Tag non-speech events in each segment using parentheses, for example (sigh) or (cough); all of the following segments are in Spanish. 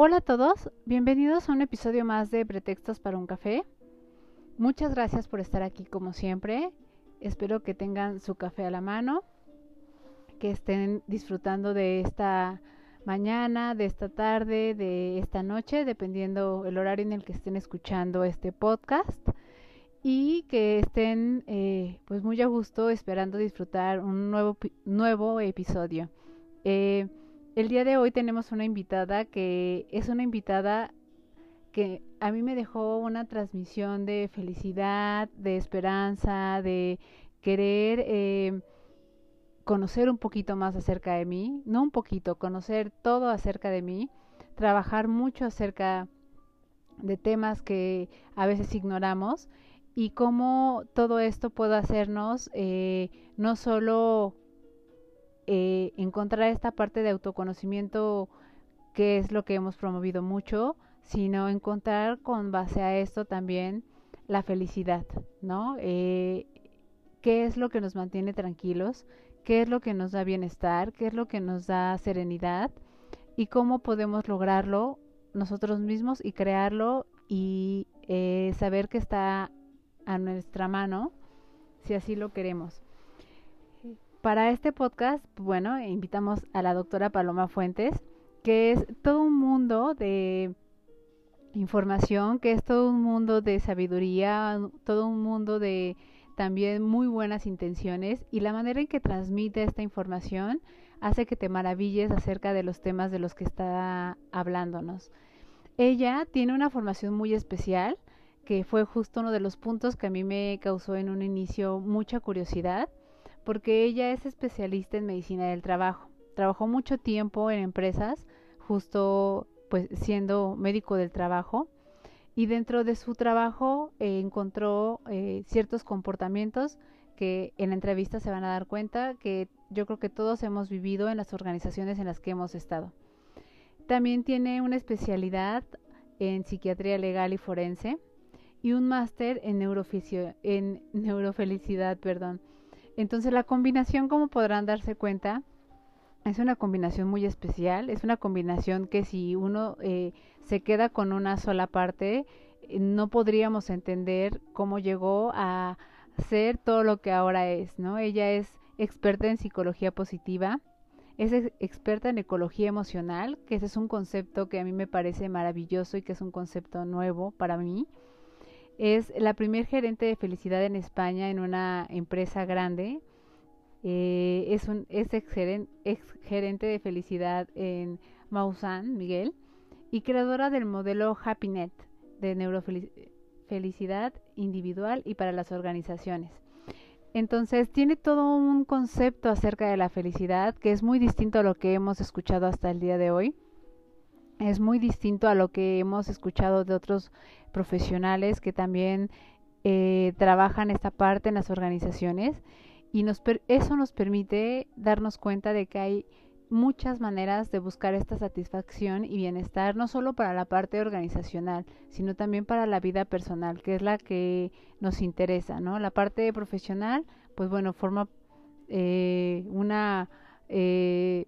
Hola a todos, bienvenidos a un episodio más de Pretextos para un café. Muchas gracias por estar aquí como siempre. Espero que tengan su café a la mano, que estén disfrutando de esta mañana, de esta tarde, de esta noche, dependiendo el horario en el que estén escuchando este podcast y que estén eh, pues muy a gusto esperando disfrutar un nuevo, nuevo episodio. Eh, el día de hoy tenemos una invitada que es una invitada que a mí me dejó una transmisión de felicidad, de esperanza, de querer eh, conocer un poquito más acerca de mí, no un poquito, conocer todo acerca de mí, trabajar mucho acerca de temas que a veces ignoramos y cómo todo esto puede hacernos eh, no solo eh, encontrar esta parte de autoconocimiento que es lo que hemos promovido mucho, sino encontrar con base a esto también la felicidad, ¿no? Eh, ¿Qué es lo que nos mantiene tranquilos? ¿Qué es lo que nos da bienestar? ¿Qué es lo que nos da serenidad? ¿Y cómo podemos lograrlo nosotros mismos y crearlo y eh, saber que está a nuestra mano si así lo queremos? Para este podcast, bueno, invitamos a la doctora Paloma Fuentes, que es todo un mundo de información, que es todo un mundo de sabiduría, todo un mundo de también muy buenas intenciones y la manera en que transmite esta información hace que te maravilles acerca de los temas de los que está hablándonos. Ella tiene una formación muy especial, que fue justo uno de los puntos que a mí me causó en un inicio mucha curiosidad porque ella es especialista en medicina del trabajo. Trabajó mucho tiempo en empresas, justo pues siendo médico del trabajo, y dentro de su trabajo eh, encontró eh, ciertos comportamientos que en la entrevista se van a dar cuenta que yo creo que todos hemos vivido en las organizaciones en las que hemos estado. También tiene una especialidad en psiquiatría legal y forense y un máster en, en (laughs) neurofelicidad, perdón. Entonces la combinación, como podrán darse cuenta, es una combinación muy especial, es una combinación que si uno eh, se queda con una sola parte, eh, no podríamos entender cómo llegó a ser todo lo que ahora es, ¿no? Ella es experta en psicología positiva, es experta en ecología emocional, que ese es un concepto que a mí me parece maravilloso y que es un concepto nuevo para mí. Es la primer gerente de felicidad en España en una empresa grande. Eh, es un es gerente de felicidad en Mausan, Miguel, y creadora del modelo HappyNet de neurofelicidad individual y para las organizaciones. Entonces tiene todo un concepto acerca de la felicidad que es muy distinto a lo que hemos escuchado hasta el día de hoy. Es muy distinto a lo que hemos escuchado de otros profesionales que también eh, trabajan esta parte en las organizaciones y nos eso nos permite darnos cuenta de que hay muchas maneras de buscar esta satisfacción y bienestar, no solo para la parte organizacional, sino también para la vida personal, que es la que nos interesa, ¿no? La parte profesional, pues bueno, forma eh, una eh,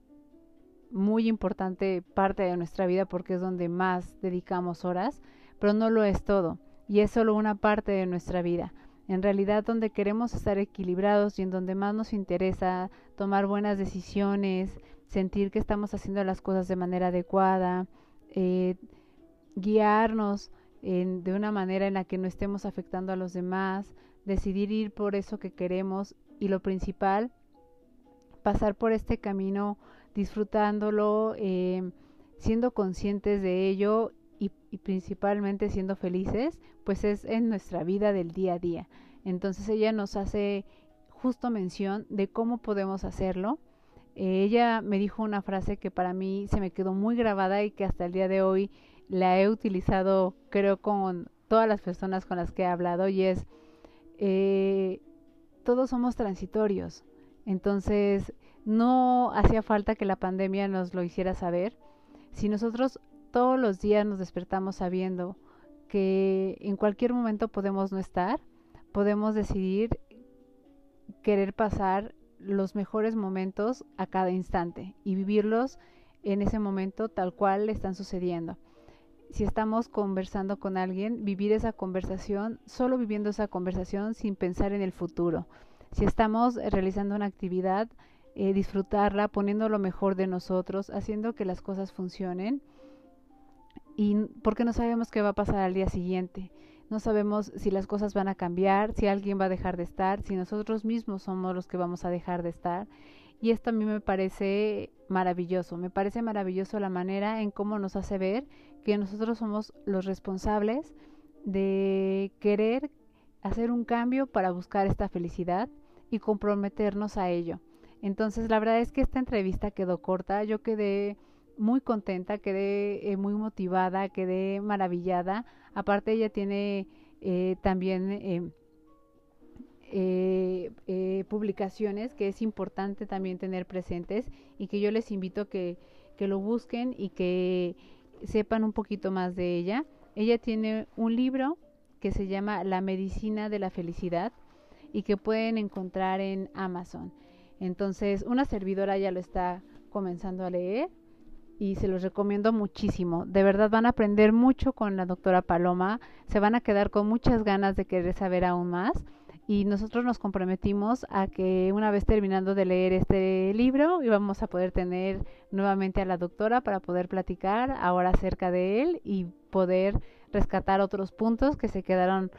muy importante parte de nuestra vida porque es donde más dedicamos horas, pero no lo es todo y es solo una parte de nuestra vida. En realidad donde queremos estar equilibrados y en donde más nos interesa tomar buenas decisiones, sentir que estamos haciendo las cosas de manera adecuada, eh, guiarnos de una manera en la que no estemos afectando a los demás, decidir ir por eso que queremos y lo principal, pasar por este camino disfrutándolo, eh, siendo conscientes de ello y, principalmente siendo felices, pues es en nuestra vida del día a día. Entonces ella nos hace justo mención de cómo podemos hacerlo. Eh, ella me dijo una frase que para mí se me quedó muy grabada y que hasta el día de hoy la he utilizado creo con todas las personas con las que he hablado y es eh, todos somos transitorios entonces no hacía falta que la pandemia nos lo hiciera saber si nosotros todos los días nos despertamos sabiendo que en cualquier momento podemos no estar podemos decidir querer pasar los mejores momentos a cada instante y vivirlos en ese momento tal cual están sucediendo. Si estamos conversando con alguien, vivir esa conversación, solo viviendo esa conversación sin pensar en el futuro. Si estamos realizando una actividad, eh, disfrutarla, poniendo lo mejor de nosotros, haciendo que las cosas funcionen. Y porque no sabemos qué va a pasar al día siguiente no sabemos si las cosas van a cambiar, si alguien va a dejar de estar, si nosotros mismos somos los que vamos a dejar de estar. Y esto a mí me parece maravilloso, me parece maravilloso la manera en cómo nos hace ver que nosotros somos los responsables de querer hacer un cambio para buscar esta felicidad y comprometernos a ello. Entonces, la verdad es que esta entrevista quedó corta, yo quedé muy contenta, quedé eh, muy motivada, quedé maravillada. Aparte ella tiene eh, también em, eh, publicaciones que es importante también tener presentes y que yo les invito que, que lo busquen y que sepan un poquito más de ella. Ella tiene un libro que se llama La medicina de la felicidad y que pueden encontrar en Amazon. Entonces, una servidora ya lo está comenzando a leer y se los recomiendo muchísimo. De verdad van a aprender mucho con la doctora Paloma, se van a quedar con muchas ganas de querer saber aún más y nosotros nos comprometimos a que una vez terminando de leer este libro íbamos a poder tener nuevamente a la doctora para poder platicar ahora acerca de él y poder rescatar otros puntos que se quedaron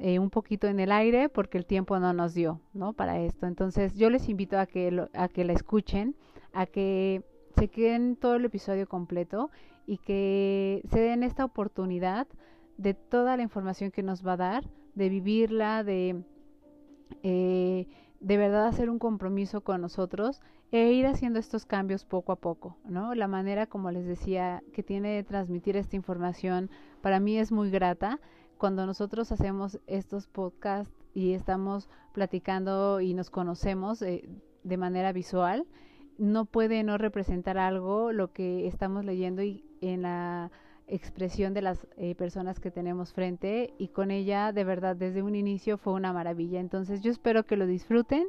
eh, un poquito en el aire porque el tiempo no nos dio, ¿no? Para esto. Entonces yo les invito a que, a que la escuchen, a que se queden todo el episodio completo y que se den esta oportunidad de toda la información que nos va a dar, de vivirla, de eh, de verdad hacer un compromiso con nosotros e ir haciendo estos cambios poco a poco, ¿no? La manera, como les decía, que tiene de transmitir esta información para mí es muy grata. Cuando nosotros hacemos estos podcasts y estamos platicando y nos conocemos eh, de manera visual, no puede no representar algo lo que estamos leyendo y en la expresión de las eh, personas que tenemos frente y con ella de verdad desde un inicio fue una maravilla. Entonces yo espero que lo disfruten,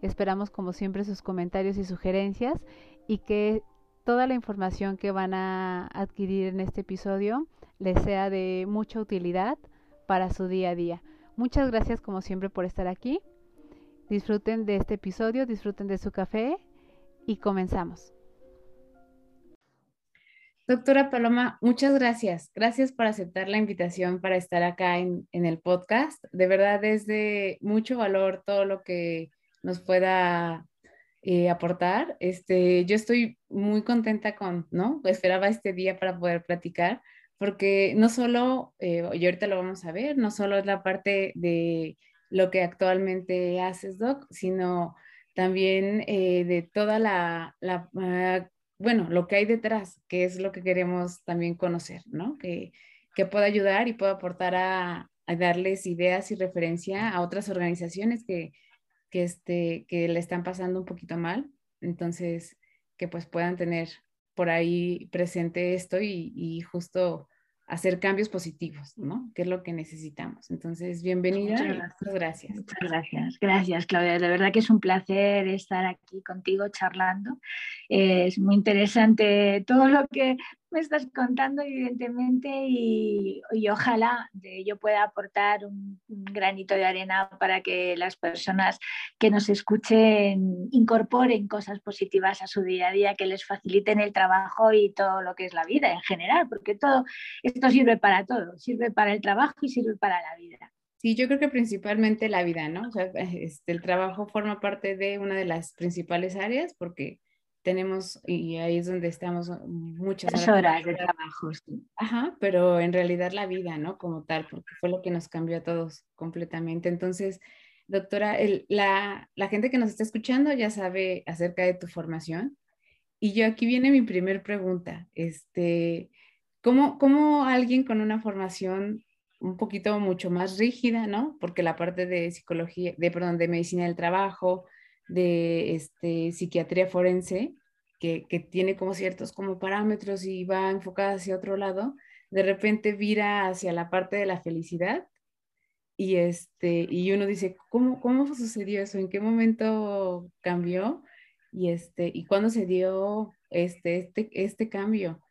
esperamos como siempre sus comentarios y sugerencias y que toda la información que van a adquirir en este episodio les sea de mucha utilidad para su día a día. Muchas gracias como siempre por estar aquí. Disfruten de este episodio, disfruten de su café y comenzamos. Doctora Paloma, muchas gracias. Gracias por aceptar la invitación para estar acá en, el podcast. De verdad es de mucho valor todo lo que nos pueda eh, aportar. Este, yo estoy muy contenta con, ¿no? Esperaba este día para poder platicar, porque no solo, eh, y ahorita lo vamos a ver, no solo es la parte de lo que actualmente haces, Doc, sino también eh, de toda la, ah, bueno, lo que hay detrás, que es lo que queremos también conocer, ¿no? Que, que pueda ayudar y pueda aportar a, darles ideas y referencia a otras organizaciones que, que, este, que le están pasando un poquito mal. Entonces, que pues puedan tener por ahí presente esto y, y justo hacer cambios positivos, ¿no? Que es lo que necesitamos. Entonces, bienvenida. Muchas gracias. Muchas gracias. Gracias, Claudia. De verdad que es un placer estar aquí contigo charlando. Es muy interesante todo lo que me estás contando, evidentemente, y, ojalá yo pueda aportar un, granito de arena para que las personas que nos escuchen incorporen cosas positivas a su día a día, que les faciliten el trabajo y todo lo que es la vida en general, porque todo esto sirve para todo, sirve para el trabajo y sirve para la vida. Sí, yo creo que principalmente la vida, ¿no? (laughs) Este, el trabajo forma parte de una de las principales áreas porque tenemos, y ahí es donde estamos muchas horas, de trabajo. Ajá, pero en realidad la vida, ¿no? Como tal, porque fue lo que nos cambió a todos completamente. Entonces, Doctora, la, la gente que nos está escuchando ya sabe acerca de tu formación. Y yo aquí viene mi primer pregunta. Este, ¿cómo, ¿Cómo alguien con una formación un poquito mucho más rígida, ¿no? Porque la parte de psicología, de, perdón, de medicina del trabajo, de este, psiquiatría forense, que, que, tiene como ciertos como parámetros y va enfocada hacia otro lado, de repente vira hacia la parte de la felicidad y, este, y uno dice, ¿cómo, ¿cómo sucedió eso? ¿En qué momento cambió? Y, este, ¿y cuándo se dio este, este, este cambio?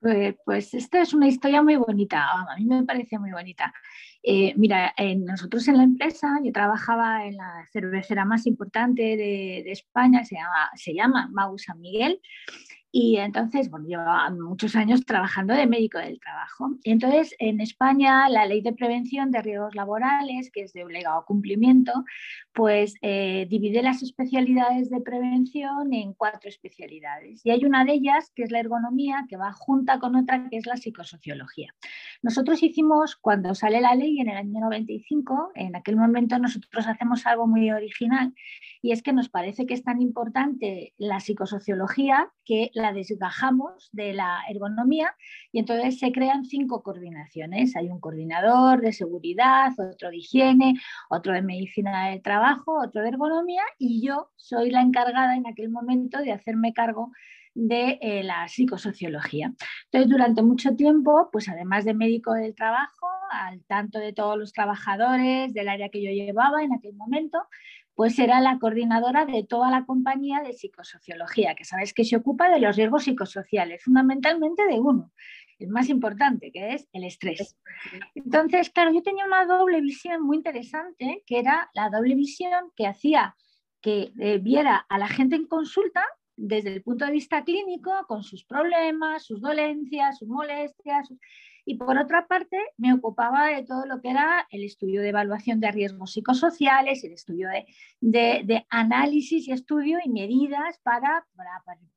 Pues, pues esta es una historia muy bonita, a mí me parece muy bonita. Eh, mira, nosotros en la empresa, yo trabajaba en la cervecera más importante de, de España, se llama, se llama Mau San Miguel, y entonces, bueno, llevaba muchos años trabajando de médico del trabajo. Y entonces, en España, la ley de prevención de riesgos laborales, que es de obligado cumplimiento, pues eh, divide las especialidades de prevención en cuatro especialidades. Y hay una de ellas, que es la ergonomía, que va junta con otra, que es la psicosociología. Nosotros hicimos, cuando sale la ley en el año 95, en aquel momento nosotros hacemos algo muy original, y es que nos parece que es tan importante la psicosociología que la desgajamos de la ergonomía y entonces se crean cinco coordinaciones. Hay un coordinador de seguridad, otro de higiene, otro de medicina del trabajo, otro de ergonomía y yo soy la encargada en aquel momento de hacerme cargo de eh, la psicosociología. Entonces, durante mucho tiempo, pues además de médico del trabajo, al tanto de todos los trabajadores del área que yo llevaba en aquel momento, pues era la coordinadora de toda la compañía de psicosociología, que sabes que se ocupa de los riesgos psicosociales, fundamentalmente de uno, el más importante, que es el estrés. Entonces, claro, yo tenía una doble visión muy interesante, que era la doble visión que hacía que eh, viera a la gente en consulta desde el punto de vista clínico, con sus problemas, sus dolencias, sus molestias, y por otra parte, me ocupaba de todo lo que era el estudio de evaluación de riesgos psicosociales, el estudio de, análisis y estudio y medidas para,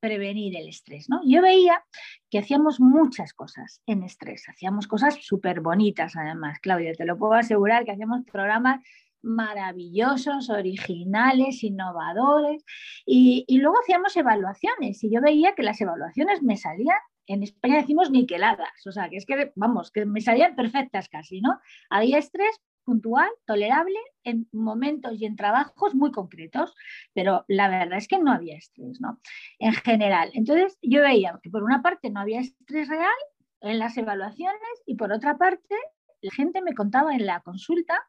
prevenir el estrés. ¿no? Yo veía que hacíamos muchas cosas en estrés, hacíamos cosas súper bonitas además, Claudia, te lo puedo asegurar que hacíamos programas maravillosos, originales, innovadores, y, y, luego hacíamos evaluaciones y yo veía que las evaluaciones me salían en España decimos niqueladas, o sea, que es que, vamos, que me salían perfectas casi, ¿no? Había estrés puntual, tolerable, en momentos y en trabajos muy concretos, pero la verdad es que no había estrés, ¿no? En general. Entonces, yo veía que por una parte no había estrés real en las evaluaciones y por otra parte, la gente me contaba en la consulta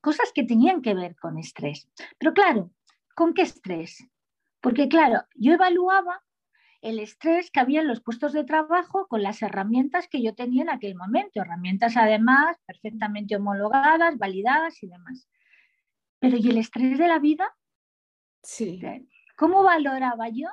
cosas que tenían que ver con estrés. Pero claro, ¿con qué estrés? Porque claro, yo evaluaba el estrés que había en los puestos de trabajo con las herramientas que yo tenía en aquel momento, herramientas además perfectamente homologadas, validadas y demás. Pero ¿y el estrés de la vida? Sí. ¿Cómo valoraba yo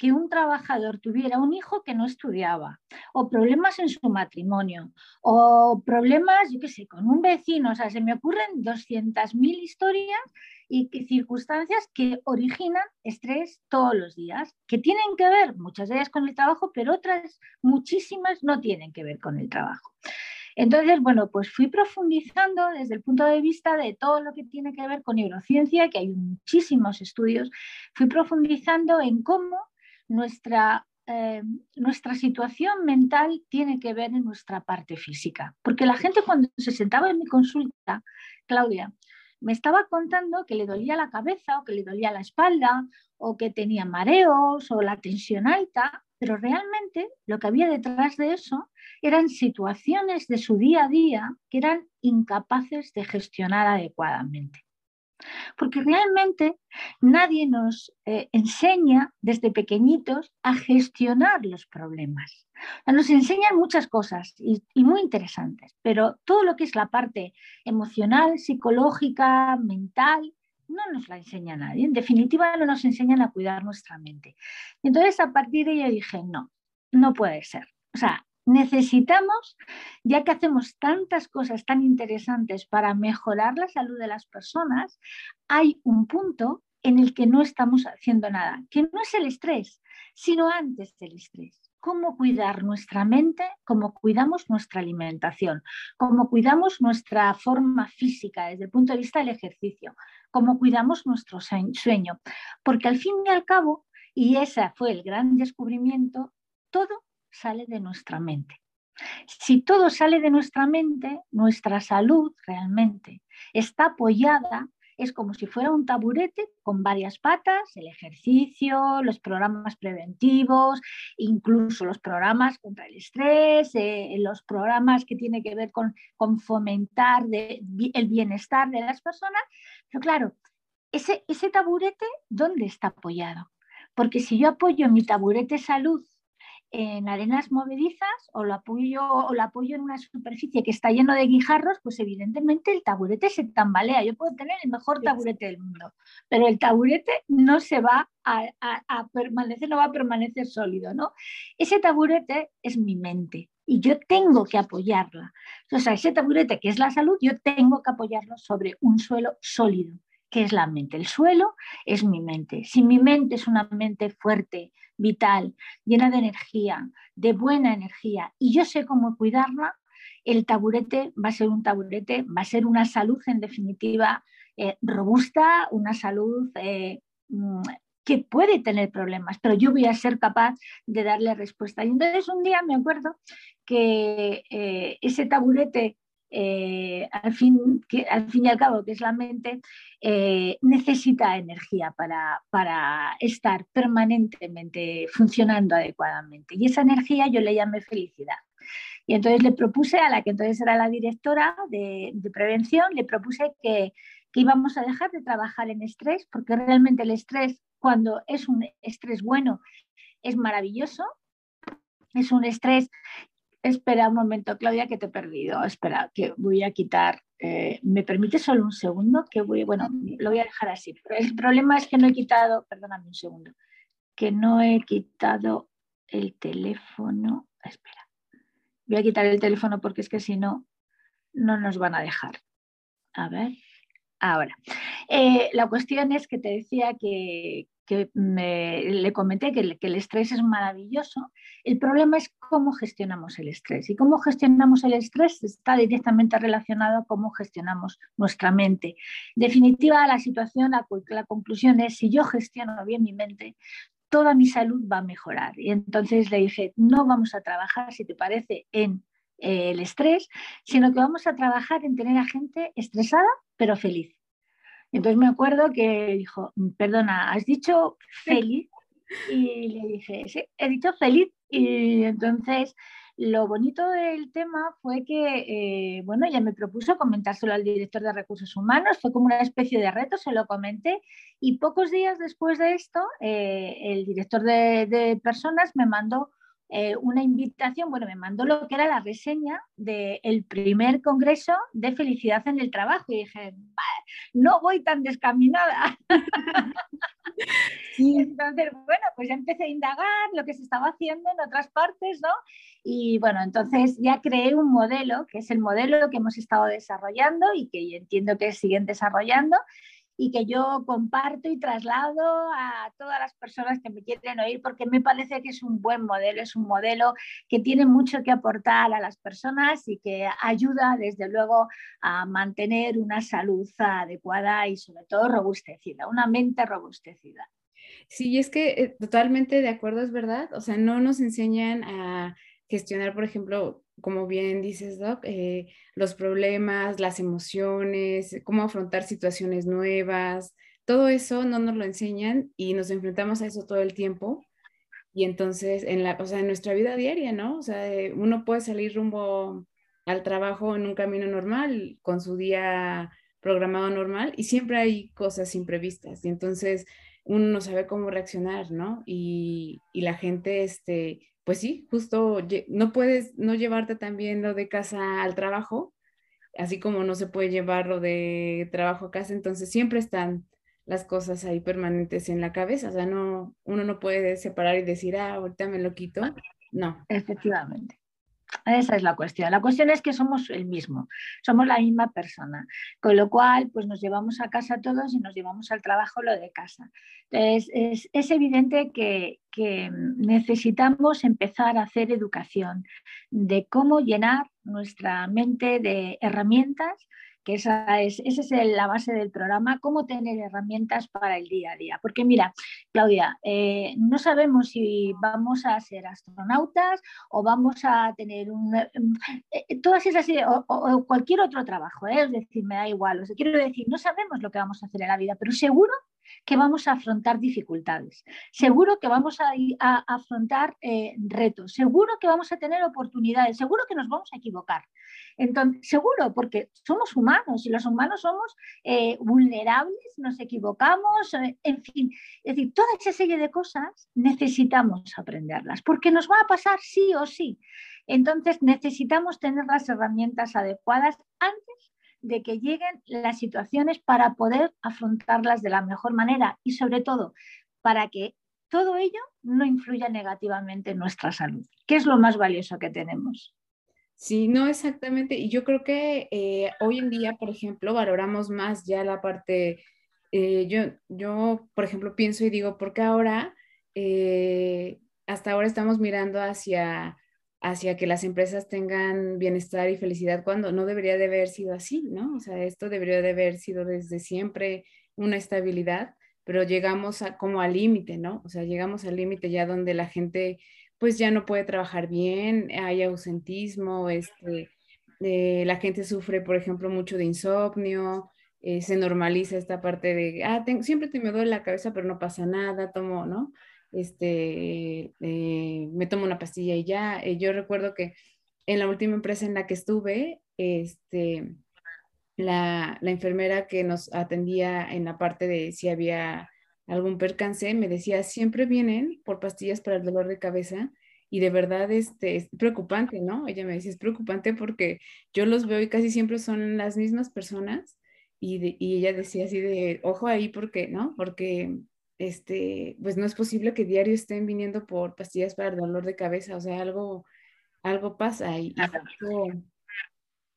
que un trabajador tuviera un hijo que no estudiaba, o problemas en su matrimonio, o problemas, yo qué sé, con un vecino, o sea, se me ocurren 200.000 historias y circunstancias que originan estrés todos los días, que tienen que ver muchas de ellas con el trabajo, pero otras muchísimas no tienen que ver con el trabajo. Entonces, bueno, pues fui profundizando desde el punto de vista de todo lo que tiene que ver con neurociencia, que hay muchísimos estudios, fui profundizando en cómo nuestra, eh, nuestra situación mental tiene que ver en nuestra parte física. Porque la gente cuando se sentaba en mi consulta, Claudia, me estaba contando que le dolía la cabeza o que le dolía la espalda o que tenía mareos o la tensión alta, pero realmente lo que había detrás de eso eran situaciones de su día a día que eran incapaces de gestionar adecuadamente. Porque realmente nadie nos eh, enseña desde pequeñitos a gestionar los problemas. Nos enseñan muchas cosas y, muy interesantes, pero todo lo que es la parte emocional, psicológica, mental, no nos la enseña nadie. En definitiva, no nos enseñan a cuidar nuestra mente. Entonces, a partir de ahí dije, no, no puede ser. O sea, necesitamos, ya que hacemos tantas cosas tan interesantes para mejorar la salud de las personas, hay un punto en el que no estamos haciendo nada, que no es el estrés, sino antes del estrés. cómo cuidar nuestra mente, cómo cuidamos nuestra alimentación, cómo cuidamos nuestra forma física desde el punto de vista del ejercicio, cómo cuidamos nuestro sueño. Porque al fin y al cabo, y ese fue el gran descubrimiento, todo sale de nuestra mente. Si todo sale de nuestra mente, nuestra salud realmente está apoyada es como si fuera un taburete con varias patas, el ejercicio, los programas preventivos, incluso los programas contra el estrés, eh, los programas que tienen que ver con, fomentar el bienestar de las personas. Pero claro, ese, ese taburete, ¿dónde está apoyado? Porque si yo apoyo mi taburete salud en arenas movedizas o lo apoyo o lo apoyo en una superficie que está lleno de guijarros, pues evidentemente el taburete se tambalea. Yo puedo tener el mejor taburete del mundo, pero el taburete no se va a, permanecer, no va a permanecer sólido, ¿no? Ese taburete es mi mente y yo tengo que apoyarla. O sea, ese taburete que es la salud, yo tengo que apoyarlo sobre un suelo sólido que es la mente. El suelo es mi mente. Si mi mente es una mente fuerte, vital, llena de energía, de buena energía, y yo sé cómo cuidarla, el taburete va a ser un taburete, va a ser una salud en definitiva eh, robusta, una salud eh, mm, que puede tener problemas, pero yo voy a ser capaz de darle respuesta. Y entonces un día me acuerdo que eh, ese taburete eh, al, fin, que, al fin y al cabo, que es la mente, eh, necesita energía para, para, estar permanentemente funcionando adecuadamente. Y esa energía yo le llamé felicidad. Y entonces le propuse a la que entonces era la directora de, de prevención, le propuse que, que íbamos a dejar de trabajar en estrés, porque realmente el estrés, cuando es un estrés bueno, es maravilloso, es un estrés Espera un momento, Claudia, que te he perdido. Espera, que voy a quitar. Eh, ¿Me permite solo un segundo? Que voy, bueno, lo voy a dejar así. el problema es que no he quitado, perdóname un segundo, que no he quitado el teléfono. Espera, voy a quitar el teléfono porque es que si no, no nos van a dejar. A ver, ahora. Eh, la cuestión es que te decía que, que le comenté que el, estrés es maravilloso. El problema es cómo gestionamos el estrés. Y cómo gestionamos el estrés está directamente relacionado a cómo gestionamos nuestra mente. En definitiva, la situación, la, conclusión es, si yo gestiono bien mi mente, toda mi salud va a mejorar. Y entonces le dije, no vamos a trabajar, si te parece, en eh, el estrés, sino que vamos a trabajar en tener a gente estresada, pero feliz. Entonces me acuerdo que dijo, perdona, ¿has dicho feliz? Y le dije, sí, he dicho feliz. Y entonces lo bonito del tema fue que, eh, bueno, ella me propuso comentárselo al director de recursos humanos, fue como una especie de reto, se lo comenté y pocos días después de esto, eh, el director de personas me mandó eh, una invitación, bueno, me mandó lo que era la reseña del primer congreso de felicidad en el trabajo y dije, no voy tan descaminada. (laughs) Entonces, bueno, pues ya empecé a indagar lo que se estaba haciendo en otras partes, ¿no? Y bueno, entonces ya creé un modelo, que es el modelo que hemos estado desarrollando y que entiendo que siguen desarrollando, y que yo comparto y traslado a todas las personas que me quieren oír porque me parece que es un buen modelo, es un modelo que tiene mucho que aportar a las personas y que ayuda desde luego a mantener una salud adecuada y sobre todo robustecida, una mente robustecida. Sí, es que eh, totalmente de acuerdo, es verdad. O sea, no nos enseñan a gestionar, por ejemplo, como bien dices, Doc, eh, los problemas, las emociones, cómo afrontar situaciones nuevas, todo eso no nos lo enseñan y nos enfrentamos a eso todo el tiempo. Y entonces, en, la, o sea, en nuestra vida diaria, ¿no? O sea, uno puede salir rumbo al trabajo en un camino normal, con su día programado normal, y siempre hay cosas imprevistas. Y entonces uno no sabe cómo reaccionar, ¿no? Y, y la gente, este, pues sí, justo no puedes no llevarte también lo de casa al trabajo, así como no se puede llevar lo de trabajo a casa, entonces siempre están las cosas ahí permanentes en la cabeza, o sea, no, uno no puede separar y decir, ah, ahorita me lo quito, no. Efectivamente. Esa es la cuestión. La cuestión es que somos el mismo, somos la misma persona, con lo cual pues nos llevamos a casa todos y nos llevamos al trabajo lo de casa. Entonces es, evidente que, que necesitamos empezar a hacer educación de cómo llenar nuestra mente de herramientas esa es, esa es la base del programa, cómo tener herramientas para el día a día. Porque mira, Claudia, eh, no sabemos si vamos a ser astronautas o vamos a tener un... Eh, eh, todas esas o, o, cualquier otro trabajo, es decir, me da igual. O quiero decir, no sabemos lo que vamos a hacer en la vida, pero seguro que vamos a afrontar dificultades, seguro que vamos a, afrontar eh, retos, seguro que vamos a tener oportunidades, seguro que nos vamos a equivocar. Entonces, seguro, porque somos humanos y los humanos somos eh, vulnerables, nos equivocamos, eh, en fin, es decir, toda esa serie de cosas necesitamos aprenderlas, porque nos va a pasar sí o sí. Entonces, necesitamos tener las herramientas adecuadas antes de que lleguen las situaciones para poder afrontarlas de la mejor manera y sobre todo para que todo ello no influya negativamente en nuestra salud, que es lo más valioso que tenemos. Sí, no exactamente. Y yo creo que eh, hoy en día, por ejemplo, valoramos más ya la parte, eh, yo, yo, por ejemplo, pienso y digo, porque ahora, eh, hasta ahora estamos mirando hacia hacia que las empresas tengan bienestar y felicidad cuando no debería de haber sido así, ¿no? O sea, esto debería de haber sido desde siempre una estabilidad, pero llegamos a, como al límite, ¿no? O sea, llegamos al límite ya donde la gente pues ya no puede trabajar bien, hay ausentismo, este, eh, la gente sufre, por ejemplo, mucho de insomnio, eh, se normaliza esta parte de, ah, siempre te me duele la cabeza, pero no pasa nada, tomo, ¿no? Este, eh, me tomo una pastilla y ya. Eh, yo recuerdo que en la última empresa en la que estuve, este, la, la, enfermera que nos atendía en la parte de si había algún percance, me decía, siempre vienen por pastillas para el dolor de cabeza y de verdad este, es preocupante, ¿no? Ella me decía, es preocupante porque yo los veo y casi siempre son las mismas personas y, y ella decía así de, ojo ahí porque, ¿no? Porque este, pues no es posible que diario estén viniendo por pastillas para el dolor de cabeza, o sea, algo, algo pasa y,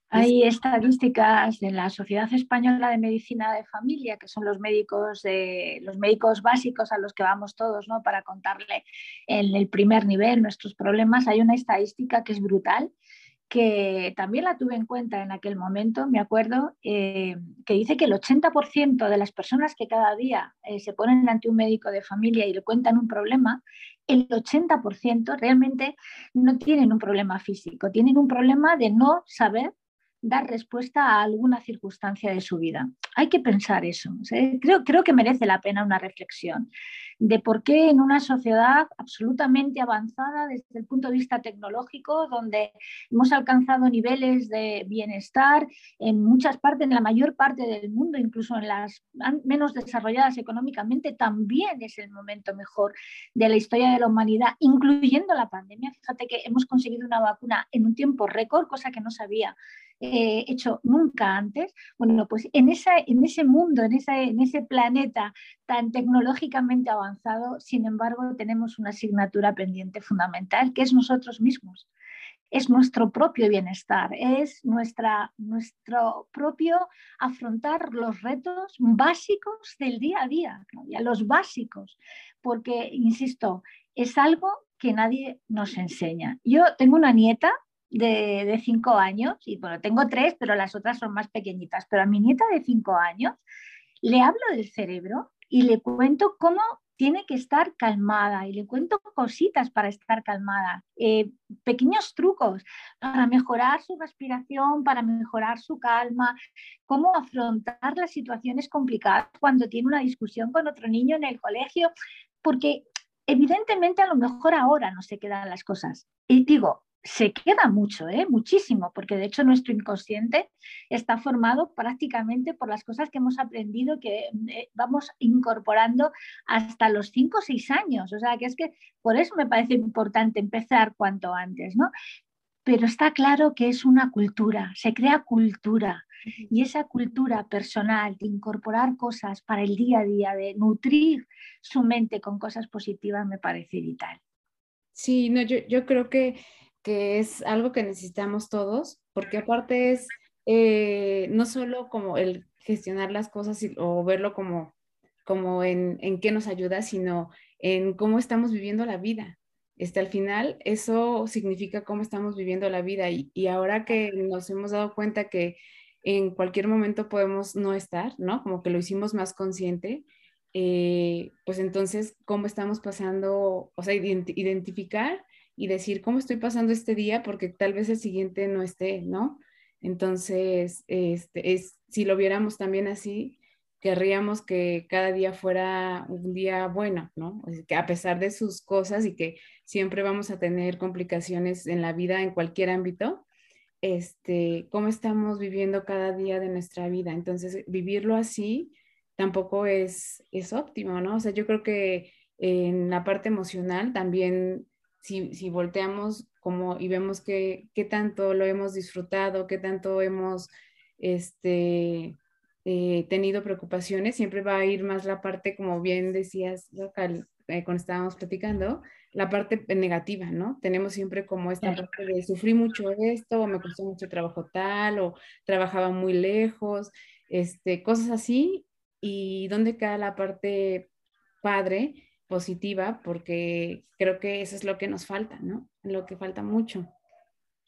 hay estadísticas de la Sociedad Española de Medicina de Familia, que son los médicos, de, los médicos básicos a los que vamos todos ¿no? para contarle en el primer nivel nuestros problemas. Hay una estadística que es brutal que también la tuve en cuenta en aquel momento, me acuerdo, eh, que dice que el 80% de las personas que cada día eh, se ponen ante un médico de familia y le cuentan un problema, el 80% realmente no tienen un problema físico, tienen un problema de no saber dar respuesta a alguna circunstancia de su vida. Hay que pensar eso. creo, creo que merece la pena una reflexión de por qué en una sociedad absolutamente avanzada desde el punto de vista tecnológico, donde hemos alcanzado niveles de bienestar en muchas partes, en la mayor parte del mundo, incluso en las menos desarrolladas económicamente, también es el momento mejor de la historia de la humanidad, incluyendo la pandemia. Fíjate que hemos conseguido una vacuna en un tiempo récord, cosa que no sabía eh, hecho nunca antes. Bueno, pues en, esa, en ese mundo, en, en ese planeta tan tecnológicamente avanzado, sin embargo, tenemos una asignatura pendiente fundamental, que es nosotros mismos. Es nuestro propio bienestar, es nuestra, nuestro propio afrontar los retos básicos del día a día, los básicos, porque, insisto, es algo que nadie nos enseña. Yo tengo una nieta de, cinco años, y bueno, tengo tres, pero las otras son más pequeñitas, pero a mi nieta de cinco años le hablo del cerebro y le cuento cómo tiene que estar calmada y le cuento cositas para estar calmada, eh, pequeños trucos para mejorar su respiración, para mejorar su calma, cómo afrontar las situaciones complicadas cuando tiene una discusión con otro niño en el colegio, porque evidentemente a lo mejor ahora no se quedan las cosas. Y digo, se queda mucho, ¿eh? muchísimo, porque de hecho nuestro inconsciente está formado prácticamente por las cosas que hemos aprendido, que eh, vamos incorporando hasta los 5 o 6 años. O sea, que es que por eso me parece importante empezar cuanto antes, ¿no? Pero está claro que es una cultura, se crea cultura. Y esa cultura personal de incorporar cosas para el día a día, de nutrir su mente con cosas positivas, me parece vital. Sí, no, yo, yo creo que que es algo que necesitamos todos, porque aparte es eh, no solo como el gestionar las cosas o verlo como, como en, en qué nos ayuda, sino en cómo estamos viviendo la vida. Este, al final, eso significa cómo estamos viviendo la vida y, y ahora que nos hemos dado cuenta que en cualquier momento podemos no estar, ¿no? Como que lo hicimos más consciente, eh, pues entonces, ¿cómo estamos pasando? O sea, identificar y decir, ¿cómo estoy pasando este día? Porque tal vez el siguiente no esté, ¿no? Entonces, este, es, si lo viéramos también así, querríamos que cada día fuera un día bueno, ¿no? Que a pesar de sus cosas y que siempre vamos a tener complicaciones en la vida en cualquier ámbito, este, cómo estamos viviendo cada día de nuestra vida. Entonces, vivirlo así tampoco es, es óptimo, ¿no? O sea, yo creo que en la parte emocional también, si, si volteamos como y vemos que, qué tanto lo hemos disfrutado, qué tanto hemos este, eh, tenido preocupaciones, siempre va a ir más la parte, como bien decías, eh, cuando estábamos platicando, la parte negativa, ¿no? Tenemos siempre como esta parte de sufrí mucho esto, o me costó mucho trabajo tal, o trabajaba muy lejos, este, cosas así, y dónde queda la parte padre, positiva, porque creo que eso es lo que nos falta, ¿no? Lo que falta mucho.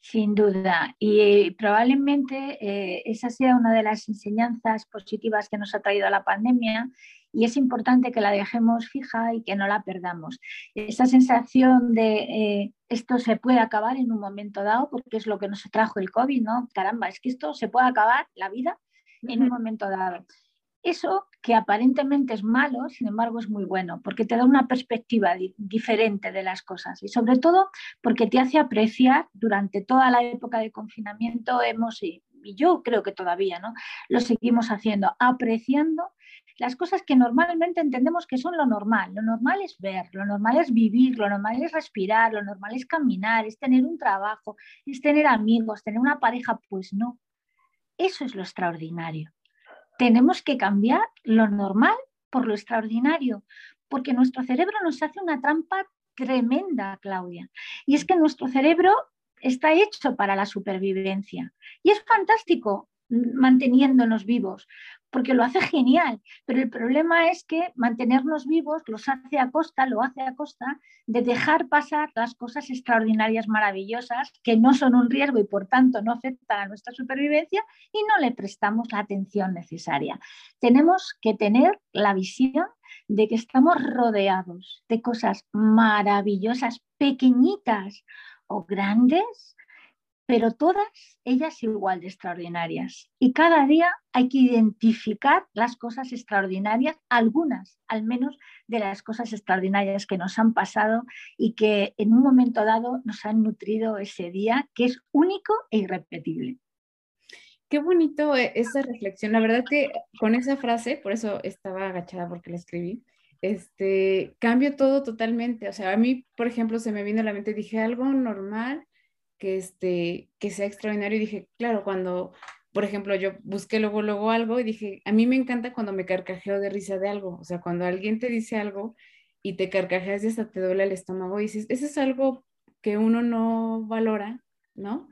Sin duda. Y probablemente eh, esa sea una de las enseñanzas positivas que nos ha traído la pandemia y es importante que la dejemos fija y que no la perdamos. Esa sensación de eh, esto se puede acabar en un momento dado, porque es lo que nos trajo el COVID, ¿no? Caramba, es que esto se puede acabar, la vida, en un momento dado. Eso que aparentemente es malo, sin embargo es muy bueno, porque te da una perspectiva diferente de las cosas y sobre todo porque te hace apreciar durante toda la época de confinamiento hemos, y yo creo que todavía, ¿no? Lo seguimos haciendo, apreciando las cosas que normalmente entendemos que son lo normal. Lo normal es ver, lo normal es vivir, lo normal es respirar, lo normal es caminar, es tener un trabajo, es tener amigos, tener una pareja. Pues no, eso es lo extraordinario tenemos que cambiar lo normal por lo extraordinario, porque nuestro cerebro nos hace una trampa tremenda, Claudia. Y es que nuestro cerebro está hecho para la supervivencia. Y es fantástico manteniéndonos vivos, porque lo hace genial, pero el problema es que mantenernos vivos los hace a costa, lo hace a costa de dejar pasar las cosas extraordinarias, maravillosas, que no son un riesgo y por tanto no afectan a nuestra supervivencia y no le prestamos la atención necesaria. Tenemos que tener la visión de que estamos rodeados de cosas maravillosas, pequeñitas o grandes, pero todas ellas igual de extraordinarias. Y cada día hay que identificar las cosas extraordinarias, algunas al menos de las cosas extraordinarias que nos han pasado y que en un momento dado nos han nutrido ese día, que es único e irrepetible. Qué bonito e-, esa reflexión. La verdad que con esa frase, por eso estaba agachada porque la escribí, este, cambio todo totalmente. O sea, a mí, por ejemplo, se me vino a la mente, dije algo normal que, este, que sea extraordinario. Y dije, claro, cuando, por ejemplo, yo busqué luego, luego algo y dije, a mí me encanta cuando me carcajeo de risa de algo. O sea, cuando alguien te dice algo y te carcajeas y hasta te duele el estómago y dices, eso es algo que uno no valora, ¿no?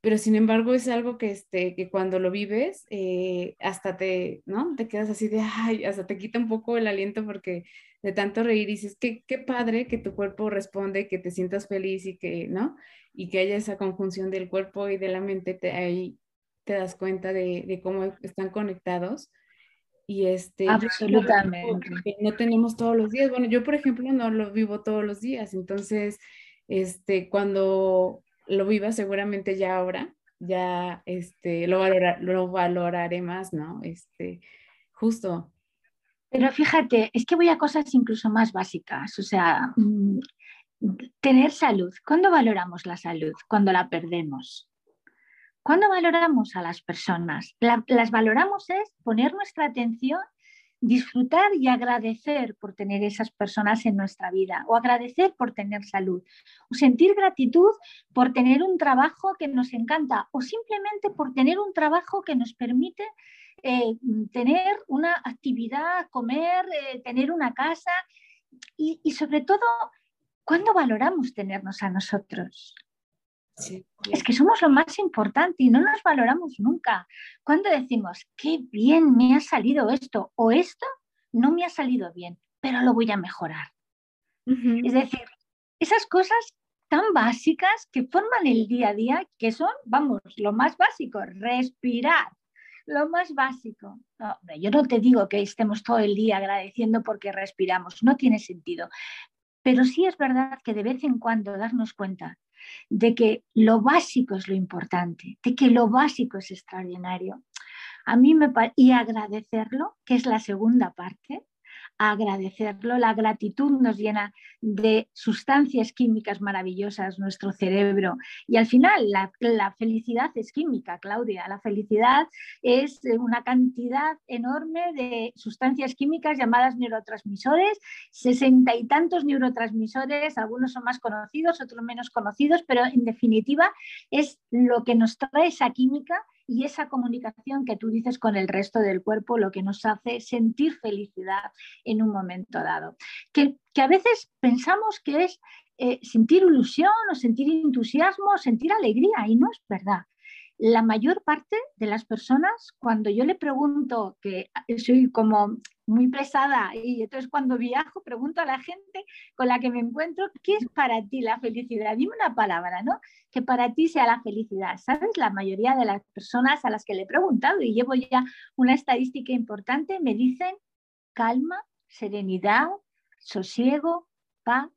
Pero sin embargo es algo que, este, que cuando lo vives, eh, hasta te, ¿no? Te quedas así de, ay, hasta te quita un poco el aliento porque de tanto reír dices, qué, qué padre que tu cuerpo responde, que te sientas feliz y que, ¿no? Y que haya esa conjunción del cuerpo y de la mente, te, ahí te das cuenta de, cómo están conectados. Y este, absolutamente. No tenemos todos los días. Bueno, yo por ejemplo no lo vivo todos los días, entonces, este, cuando lo viva seguramente ya ahora, ya este, lo, lo valoraré más, ¿no? Este, justo. Pero fíjate, es que voy a cosas incluso más básicas, o sea, mm, Tener salud. ¿Cuándo valoramos la salud? Cuando la perdemos. ¿Cuándo valoramos a las personas? las valoramos es poner nuestra atención, disfrutar y agradecer por tener esas personas en nuestra vida, o agradecer por tener salud, o sentir gratitud por tener un trabajo que nos encanta, o simplemente por tener un trabajo que nos permite eh, tener una actividad, comer, eh, tener una casa y, y sobre todo ¿Cuándo valoramos tenernos a nosotros? Es que somos lo más importante y no nos valoramos nunca. Cuando decimos, qué bien me ha salido esto o esto no me ha salido bien, pero lo voy a mejorar. Es decir, esas cosas tan básicas que forman el día a día, que son, vamos, lo más básico, respirar, lo más básico. yo no te digo que estemos todo el día agradeciendo porque respiramos, no tiene sentido. Pero sí es verdad que de vez en cuando darnos cuenta de que lo básico es lo importante, de que lo básico es extraordinario. A mí me y agradecerlo, que es la segunda parte, agradecerlo. La gratitud nos llena de sustancias químicas maravillosas, nuestro cerebro. Y al final, la, felicidad es química, Claudia. La felicidad es una cantidad enorme de sustancias químicas llamadas neurotransmisores, sesenta y tantos neurotransmisores, algunos son más conocidos, otros menos conocidos, pero en definitiva es lo que nos trae esa química y esa comunicación que tú dices con el resto del cuerpo lo que nos hace sentir felicidad en un momento dado. Que, a veces pensamos que es eh, sentir ilusión o sentir entusiasmo o sentir alegría y no es verdad la mayor parte de las personas, cuando yo le pregunto, que soy como muy pesada y entonces cuando viajo pregunto a la gente con la que me encuentro, ¿qué es para ti la felicidad? Dime una palabra, ¿no? Que para ti sea la felicidad. ¿Sabes? La mayoría de las personas a las que le he preguntado y llevo ya una estadística importante me dicen calma, serenidad, sosiego, paz.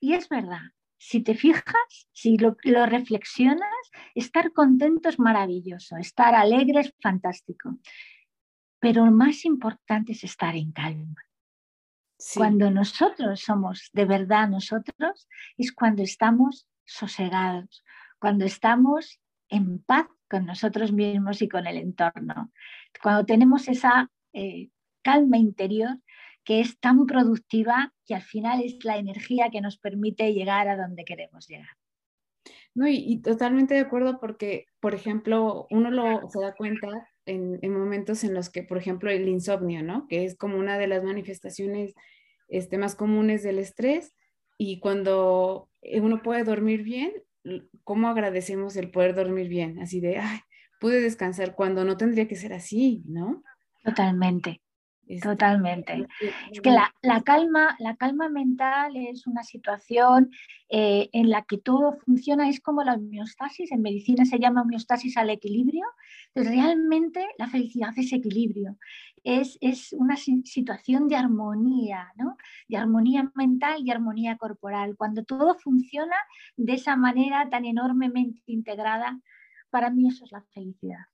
Y es verdad, si te fijas, si lo, reflexionas, estar contento es maravilloso, estar alegre es fantástico. Pero lo más importante es estar en calma. Cuando nosotros somos de verdad nosotros, es cuando estamos sosegados, cuando estamos en paz con nosotros mismos y con el entorno. Cuando tenemos esa eh, calma interior que es tan productiva que al final es la energía que nos permite llegar a donde queremos llegar. No, y, totalmente de acuerdo porque, por ejemplo, uno lo se da cuenta en, momentos en los que, por ejemplo, el insomnio, ¿no? Que es como una de las manifestaciones este, más comunes del estrés y cuando uno puede dormir bien, ¿cómo agradecemos el poder dormir bien? Así de, ay, pude descansar cuando no tendría que ser así, ¿no? Totalmente. Totalmente. Es que la, calma, la calma mental es una situación eh, en la que todo funciona, es como la homeostasis, en medicina se llama homeostasis al equilibrio. Entonces, realmente la felicidad es equilibrio, es, es una situación de armonía, ¿no? de armonía mental y armonía corporal. Cuando todo funciona de esa manera tan enormemente integrada, para mí eso es la felicidad.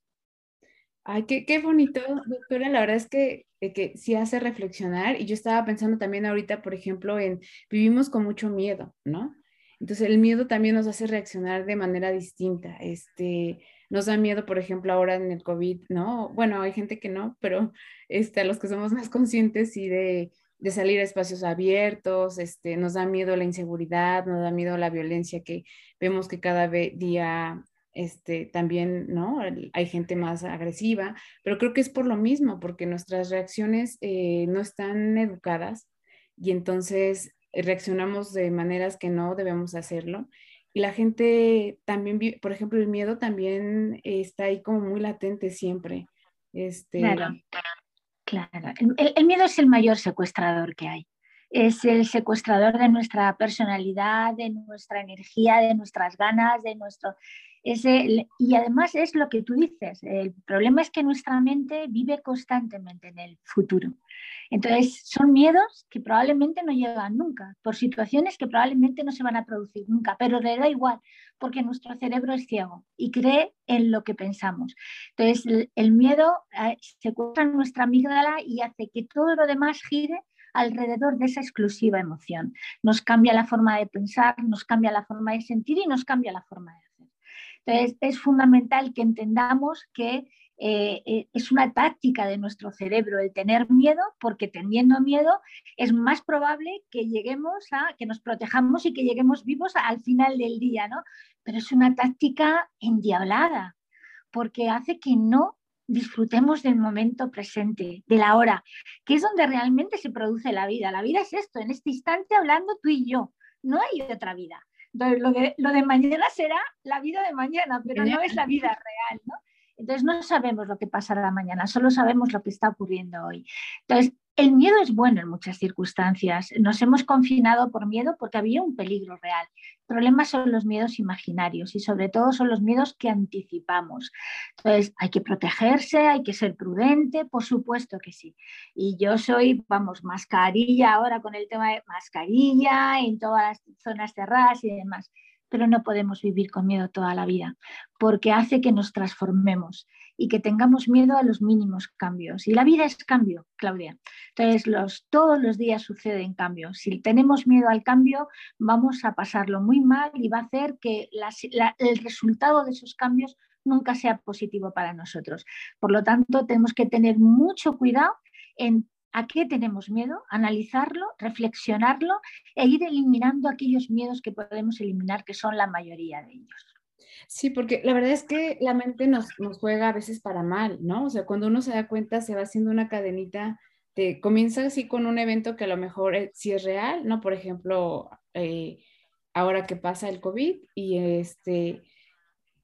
Ay, qué, qué bonito, doctora. La verdad es que, que sí hace reflexionar. Y yo estaba pensando también ahorita, por ejemplo, en vivimos con mucho miedo, ¿no? Entonces el miedo también nos hace reaccionar de manera distinta. Este, nos da miedo, por ejemplo, ahora en el COVID, ¿no? Bueno, hay gente que no, pero este, a los que somos más conscientes y de, de salir a espacios abiertos, este, nos da miedo la inseguridad, nos da miedo la violencia que vemos que cada día este, también, ¿no? Hay gente más agresiva, pero creo que es por lo mismo, porque nuestras reacciones eh, no están educadas y entonces reaccionamos de maneras que no debemos hacerlo. Y la gente también, por ejemplo, el miedo también está ahí como muy latente siempre. Este... Claro, claro. el miedo es el mayor secuestrador que hay es el secuestrador de nuestra personalidad, de nuestra energía, de nuestras ganas, de nuestro y además es lo que tú dices, el problema es que nuestra mente vive constantemente en el futuro. Entonces, son miedos que probablemente no llegan nunca, por situaciones que probablemente no se van a producir nunca, pero le da igual, porque nuestro cerebro es ciego y cree en lo que pensamos. Entonces, el, miedo eh, secuestra nuestra amígdala y hace que todo lo demás gire alrededor de esa exclusiva emoción. Nos cambia la forma de pensar, nos cambia la forma de sentir y nos cambia la forma de entonces, es fundamental que entendamos que eh, eh, es una táctica de nuestro cerebro el tener miedo, porque teniendo miedo es más probable que lleguemos a, que nos protejamos y que lleguemos vivos al final del día, ¿no? Pero es una táctica endiablada, porque hace que no disfrutemos del momento presente, de la hora, que es donde realmente se produce la vida. La vida es esto, en este instante hablando tú y yo, no hay otra vida. Entonces, lo de, lo de mañana será la vida de mañana, pero no es la vida real, ¿no? Entonces no sabemos lo que pasará mañana, solo sabemos lo que está ocurriendo hoy. Entonces, el miedo es bueno en muchas circunstancias. Nos hemos confinado por miedo porque había un peligro real. El problema son los miedos imaginarios y sobre todo son los miedos que anticipamos. Entonces, hay que protegerse, hay que ser prudente, por supuesto que sí. Y yo soy, vamos, mascarilla ahora con el tema de mascarilla en todas las zonas cerradas y demás pero no podemos vivir con miedo toda la vida, porque hace que nos transformemos y que tengamos miedo a los mínimos cambios. Y la vida es cambio, Claudia. Entonces, todos los días suceden cambios. Si tenemos miedo al cambio, vamos a pasarlo muy mal y va a hacer que el resultado de esos cambios nunca sea positivo para nosotros. Por lo tanto, tenemos que tener mucho cuidado en a qué tenemos miedo, analizarlo, reflexionarlo e ir eliminando aquellos miedos que podemos eliminar, que son la mayoría de ellos. Sí, porque la verdad es que la mente nos, juega a veces para mal, ¿no? O sea, cuando uno se da cuenta, se va haciendo una cadenita, te comienza así con un evento que a lo mejor eh, sí es real, ¿no? Por ejemplo, eh, ahora que pasa el COVID y este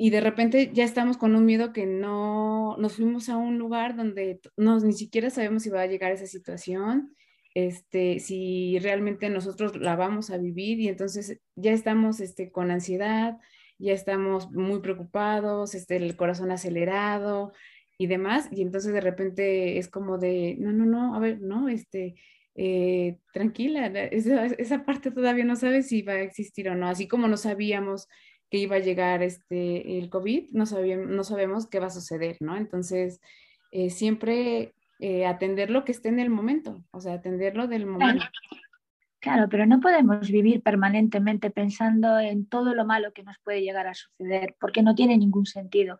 y de repente ya estamos con un miedo que no nos fuimos a un lugar donde no, ni siquiera sabemos si va a llegar esa situación, este, si realmente nosotros la vamos a vivir y entonces ya estamos este, con ansiedad, ya estamos muy preocupados, este, el corazón acelerado y demás, y entonces de repente es como de, no, no, no, a ver, no, este, eh, tranquila, esa, esa parte todavía no sabe si va a existir o no, así como no sabíamos que iba a llegar este, el COVID, no, sabíamos, no sabemos qué va a suceder, ¿no? Entonces, eh, siempre eh, atender lo que esté en el momento, o sea, atenderlo del momento. Claro, pero no podemos vivir permanentemente pensando en todo lo malo que nos puede llegar a suceder, porque no tiene ningún sentido.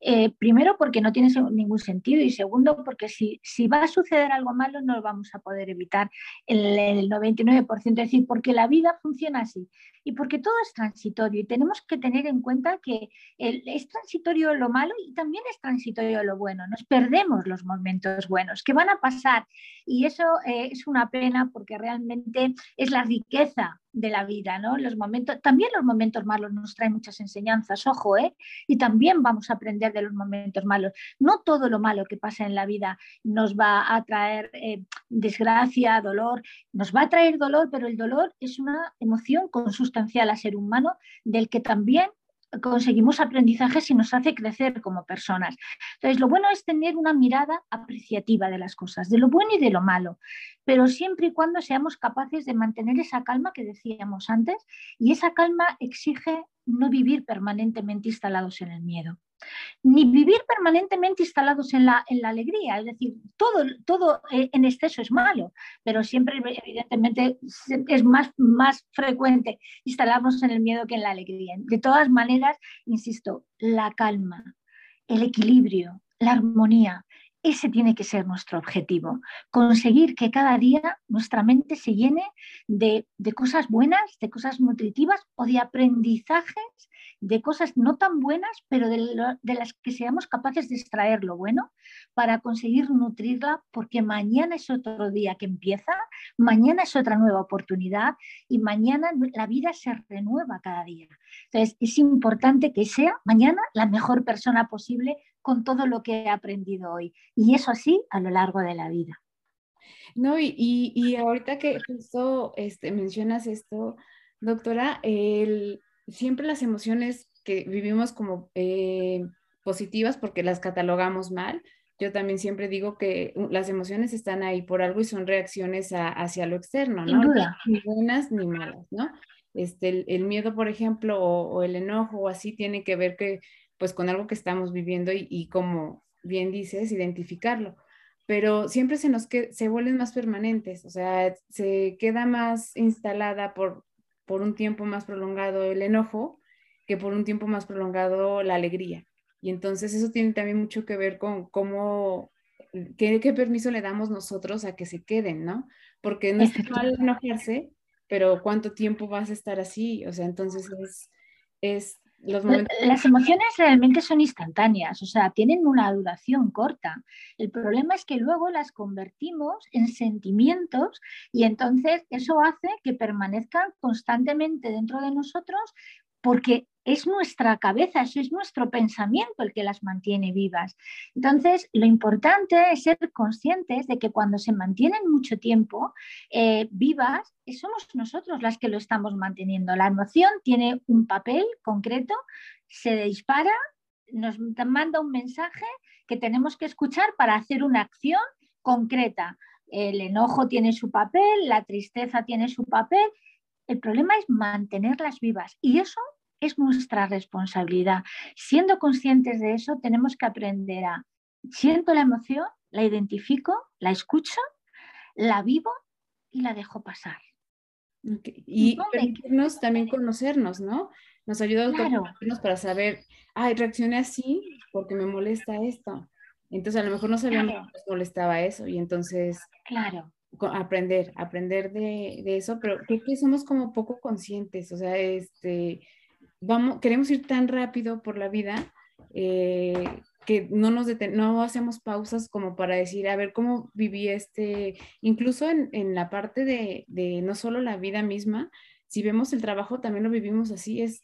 Eh, primero, porque no tiene ningún sentido y segundo, porque si, si, va a suceder algo malo, no lo vamos a poder evitar el, el 99%, es decir, porque la vida funciona así y porque todo es transitorio y tenemos que tener en cuenta que es transitorio lo malo y también es transitorio lo bueno. Nos perdemos los momentos buenos que van a pasar y eso eh, es una pena porque realmente es la riqueza de la vida, ¿no? Los momentos, también los momentos malos nos traen muchas enseñanzas, ojo, ¿eh? Y también vamos a aprender de los momentos malos. No todo lo malo que pasa en la vida nos va a traer eh, desgracia, dolor, nos va a traer dolor, pero el dolor es una emoción consustancial al ser humano del que también conseguimos aprendizajes y nos hace crecer como personas. Entonces, lo bueno es tener una mirada apreciativa de las cosas, de lo bueno y de lo malo, pero siempre y cuando seamos capaces de mantener esa calma que decíamos antes, y esa calma exige no vivir permanentemente instalados en el miedo ni vivir permanentemente instalados en la, en la alegría. Es decir, todo, todo eh, en exceso es malo, pero siempre, evidentemente, es más, más frecuente instalarnos en el miedo que en la alegría. De todas maneras, insisto, la calma, el equilibrio, la armonía, ese tiene que ser nuestro objetivo, conseguir que cada día nuestra mente se llene de, de, cosas buenas, de cosas nutritivas o de aprendizajes de cosas no tan buenas, pero de, las que seamos capaces de extraer lo bueno para conseguir nutrirla, porque mañana es otro día que empieza, mañana es otra nueva oportunidad y mañana la vida se renueva cada día. Entonces, es importante que sea mañana la mejor persona posible con todo lo que he aprendido hoy. Y eso así a lo largo de la vida. No, y, y, ahorita que justo este, mencionas esto, doctora, el, siempre las emociones que vivimos como eh, positivas porque las catalogamos mal. Yo también siempre digo que las emociones están ahí por algo y son reacciones hacia lo externo, ¿no? Ni buenas ni malas, ¿no? Este, el, miedo, por ejemplo, o, el enojo o así tiene que ver que, pues, con algo que estamos viviendo y, y como bien dices, identificarlo. Pero siempre se nos que, se vuelven más permanentes, o sea, se queda más instalada por por un tiempo más prolongado el enojo que por un tiempo más prolongado la alegría. Y entonces eso tiene también mucho que ver con cómo, qué, permiso le damos nosotros a que se queden, ¿no? Porque no es mal enojarse, pero ¿cuánto tiempo vas a estar así? O sea, entonces es, Las emociones realmente son instantáneas, o sea, tienen una duración corta. El problema es que luego las convertimos en sentimientos y entonces eso hace que permanezcan constantemente dentro de nosotros porque es nuestra cabeza, es nuestro pensamiento el que las mantiene vivas. Entonces, lo importante es ser conscientes de que cuando se mantienen mucho tiempo eh, vivas, somos nosotros las que lo estamos manteniendo. La emoción tiene un papel concreto, se dispara, nos manda un mensaje que tenemos que escuchar para hacer una acción concreta. El enojo tiene su papel, la tristeza tiene su papel. El problema es mantenerlas vivas y eso es nuestra responsabilidad. Siendo conscientes de eso, tenemos que aprender a, siento la emoción, la identifico, la escucho, la vivo y la dejo pasar. Y permitirnos también conocernos, ¿no? Nos ayuda a conocernos para saber, ay, reaccioné así porque me molesta esto. Entonces, a lo mejor no sabíamos que nos molestaba eso y entonces claro. aprender, aprender de, de, eso, pero creo que somos como poco conscientes, o sea, este, vamos, queremos ir tan rápido por la vida eh, que no nos no hacemos pausas como para decir, a ver, cómo viví este, incluso en, en la parte de, de, no solo la vida misma, si vemos el trabajo, también lo vivimos así, es,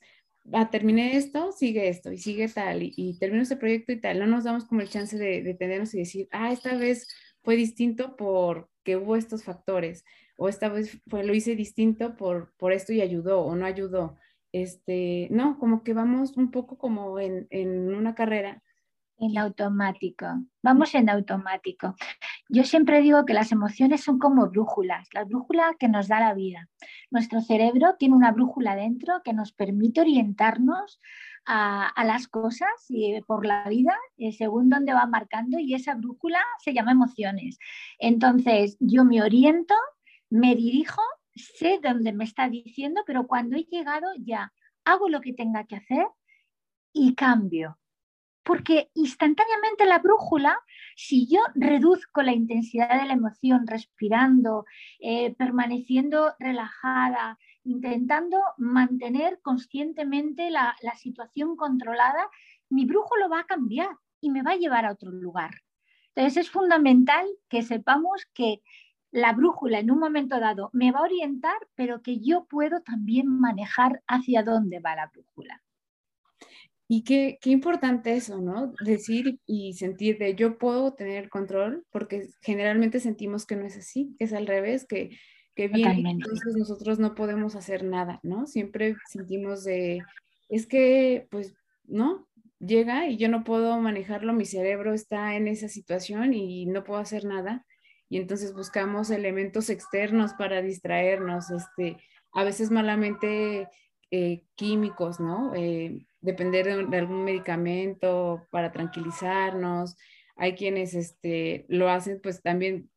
ah, terminé esto, sigue esto y sigue tal, y, y, termino este proyecto y tal, no nos damos como el chance de detenernos y decir, ah, esta vez fue distinto porque hubo estos factores, o esta vez fue, lo hice distinto por, por esto y ayudó o no ayudó este, no, como que vamos un poco como en, en una carrera. En automático, vamos en automático. Yo siempre digo que las emociones son como brújulas, la brújula que nos da la vida. Nuestro cerebro tiene una brújula dentro que nos permite orientarnos a, a las cosas y por la vida eh, según dónde va marcando y esa brújula se llama emociones. Entonces yo me oriento, me dirijo sé dónde me está diciendo, pero cuando he llegado ya hago lo que tenga que hacer y cambio. Porque instantáneamente la brújula, si yo reduzco la intensidad de la emoción respirando, eh, permaneciendo relajada, intentando mantener conscientemente la, la situación controlada, mi brújula va a cambiar y me va a llevar a otro lugar. Entonces es fundamental que sepamos que la brújula en un momento dado me va a orientar, pero que yo puedo también manejar hacia dónde va la brújula. Y qué, qué importante eso, ¿no? Decir y sentir de yo puedo tener control, porque generalmente sentimos que no es así, que es al revés, que, que bien, entonces nosotros no podemos hacer nada, ¿no? Siempre sentimos de, es que, pues, ¿no? Llega y yo no puedo manejarlo, mi cerebro está en esa situación y no puedo hacer nada y entonces buscamos elementos externos para distraernos, este, a veces malamente eh, químicos, ¿no? Eh, depender de, algún medicamento para tranquilizarnos. Hay quienes este, lo hacen, pues también,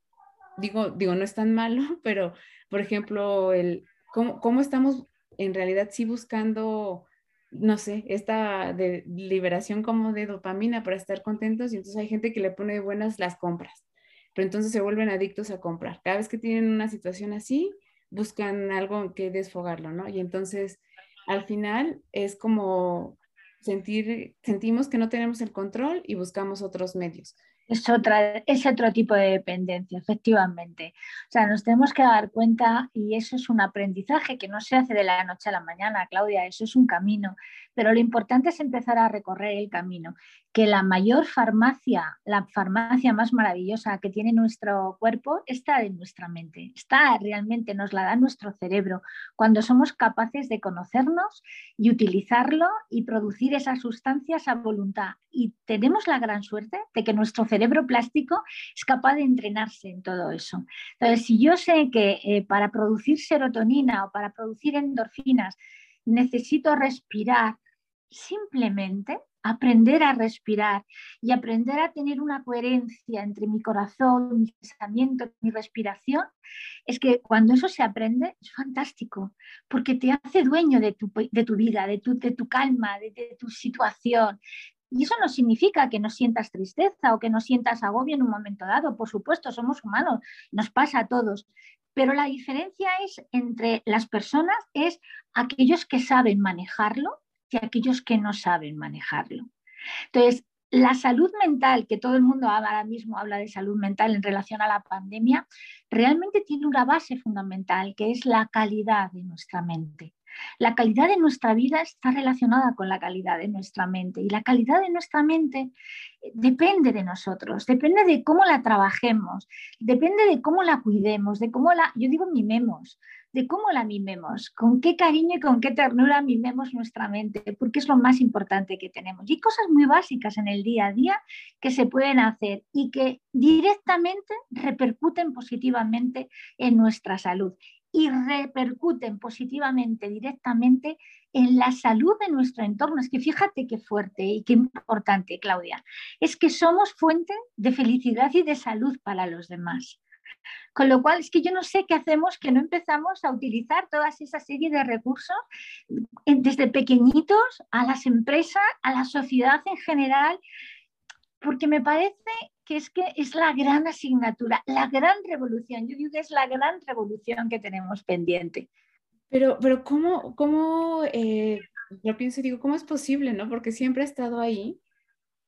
digo, digo, no es tan malo, (laughs) pero, por ejemplo, el, ¿cómo, cómo estamos en realidad sí buscando no sé, esta liberación como de dopamina para estar contentos y entonces hay gente que le pone buenas las compras pero entonces se vuelven adictos a comprar. Cada vez que tienen una situación así, buscan algo que desfogarlo, ¿no? Y entonces, al final, es como sentir, sentimos que no tenemos el control y buscamos otros medios. Es, otra, es otro tipo de dependencia, efectivamente. O sea, nos tenemos que dar cuenta y eso es un aprendizaje que no se hace de la noche a la mañana, Claudia, eso es un camino. Pero lo importante es empezar a recorrer el camino que la mayor farmacia, la farmacia más maravillosa que tiene nuestro cuerpo está en nuestra mente, está realmente, nos la da nuestro cerebro, cuando somos capaces de conocernos y utilizarlo y producir esas sustancias a voluntad. Y tenemos la gran suerte de que nuestro cerebro plástico es capaz de entrenarse en todo eso. Entonces, si yo sé que eh, para producir serotonina o para producir endorfinas necesito respirar simplemente, aprender a respirar y aprender a tener una coherencia entre mi corazón, mi pensamiento, mi respiración, es que cuando eso se aprende es fantástico, porque te hace dueño de tu, de tu vida, de tu, de tu calma, de, de tu situación. Y eso no significa que no sientas tristeza o que no sientas agobio en un momento dado. Por supuesto, somos humanos, nos pasa a todos. Pero la diferencia es entre las personas es aquellos que saben manejarlo y aquellos que no saben manejarlo. Entonces, la salud mental, que todo el mundo ahora mismo habla de salud mental en relación a la pandemia, realmente tiene una base fundamental, que es la calidad de nuestra mente. La calidad de nuestra vida está relacionada con la calidad de nuestra mente y la calidad de nuestra mente eh, depende de nosotros, depende de cómo la trabajemos, depende de cómo la cuidemos, de cómo la, yo digo mimemos, de cómo la mimemos, con qué cariño y con qué ternura mimemos nuestra mente, porque es lo más importante que tenemos. Y hay cosas muy básicas en el día a día que se pueden hacer y que directamente repercuten positivamente en nuestra salud y repercuten positivamente, directamente en la salud de nuestro entorno. Es que fíjate qué fuerte y qué importante, Claudia. Es que somos fuente de felicidad y de salud para los demás. Con lo cual, es que yo no sé qué hacemos que no empezamos a utilizar toda esa serie de recursos desde pequeñitos a las empresas, a la sociedad en general, porque me parece que es que es la gran asignatura, la gran revolución. Yo digo que es la gran revolución que tenemos pendiente. Pero, pero ¿cómo, cómo eh, yo pienso digo, ¿cómo es posible, no? Porque siempre ha estado ahí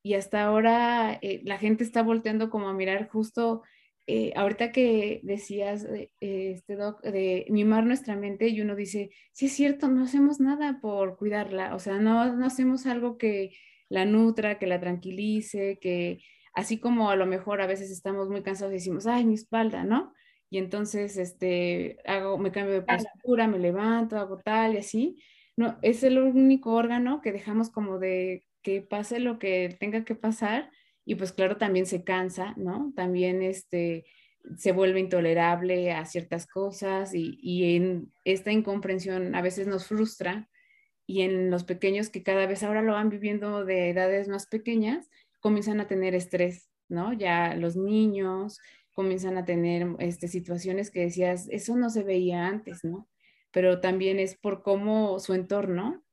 y hasta ahora eh, la gente está volteando como a mirar justo, eh, ahorita que decías, este doc, de mimar nuestra mente y uno dice, sí es cierto, no hacemos nada por cuidarla, o sea, no, no hacemos algo que la nutra, que la tranquilice, que así como a lo mejor a veces estamos muy cansados y decimos, ay, mi espalda, ¿no? Y entonces, este, hago, me cambio de postura, me levanto, hago tal y así. No, es el único órgano que dejamos como de que pase lo que tenga que pasar y pues claro, también se cansa, ¿no? También este, se vuelve intolerable a ciertas cosas y, y en esta incomprensión a veces nos frustra y en los pequeños que cada vez ahora lo van viviendo de edades más pequeñas, comienzan a tener estrés, ¿no? Ya los niños comienzan a tener este, situaciones que decías, eso no se veía antes, ¿no? Pero también es por cómo su entorno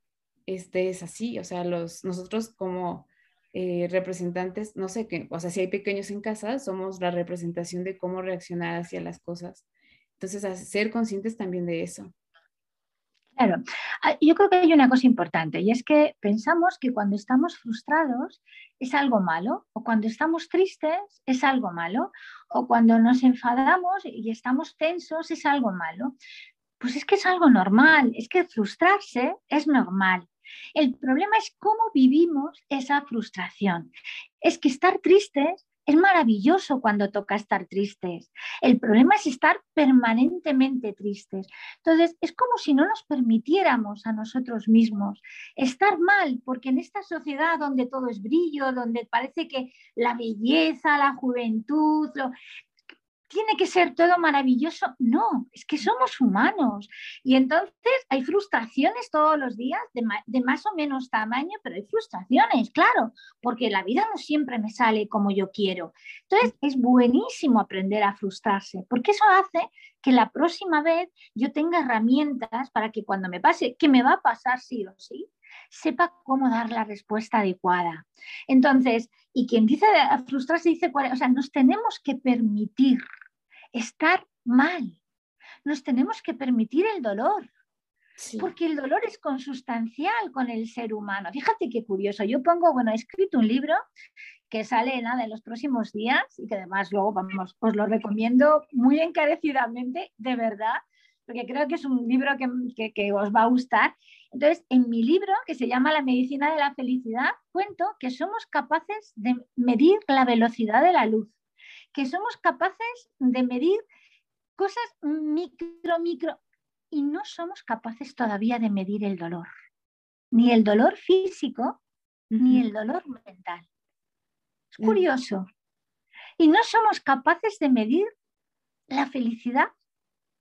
este, es así, o sea, los, nosotros como eh, representantes, no sé qué, o sea, si hay pequeños en casa, somos la representación de cómo reaccionar hacia las cosas. Entonces, ser conscientes también de eso. Claro, ah, yo creo que hay una cosa importante y es que pensamos que cuando estamos frustrados es algo malo o cuando estamos tristes es algo malo o cuando nos enfadamos y estamos tensos es algo malo. Pues es que es algo normal, es que frustrarse es normal. El problema es cómo vivimos esa frustración. Es que estar tristes es maravilloso cuando toca estar tristes. El problema es estar permanentemente tristes. Entonces, es como si no nos permitiéramos a nosotros mismos estar mal, porque en esta sociedad donde todo es brillo, donde parece que la belleza, la juventud, lo, tiene que ser todo maravilloso. No, es que somos humanos. Y entonces hay frustraciones todos los días de, más o menos tamaño, pero hay frustraciones, claro, porque la vida no siempre me sale como yo quiero. Entonces es buenísimo aprender a frustrarse, porque eso hace que la próxima vez yo tenga herramientas para que cuando me pase, que me va a pasar sí o sí, sepa cómo dar la respuesta adecuada. Entonces, y quien dice frustrarse dice, o sea, nos tenemos que permitir estar mal, nos tenemos que permitir el dolor. Porque el dolor es consustancial con el ser humano. Fíjate qué curioso. Yo pongo, bueno, he escrito un libro que sale nada en los próximos días y que además luego vamos, os lo recomiendo muy encarecidamente, de verdad, porque creo que es un libro que, os va a gustar. Entonces, en mi libro, que se llama La medicina de la felicidad, cuento que somos capaces de medir la velocidad de la luz, que somos capaces de medir cosas micro, micro, y no somos capaces todavía de medir el dolor, ni el dolor físico, ni el dolor mental. Es curioso. Y no somos capaces de medir la felicidad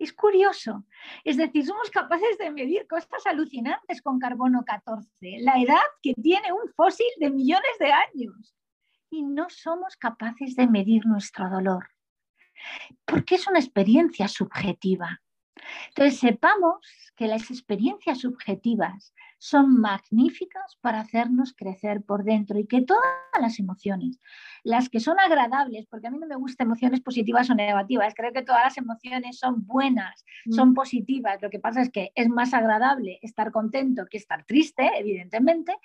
es curioso. Es decir, somos capaces de medir cosas alucinantes con carbono 14, la edad que tiene un fósil de millones de años. Y no somos capaces de medir nuestro dolor. Porque es una experiencia subjetiva. Entonces, sepamos que las experiencias subjetivas son magníficas para hacernos crecer por dentro y que todas las emociones, las que son agradables, porque a mí no me gustan emociones positivas o negativas, creo que todas las emociones son buenas, mm. son positivas, lo que pasa es que es más agradable estar contento que estar triste, evidentemente,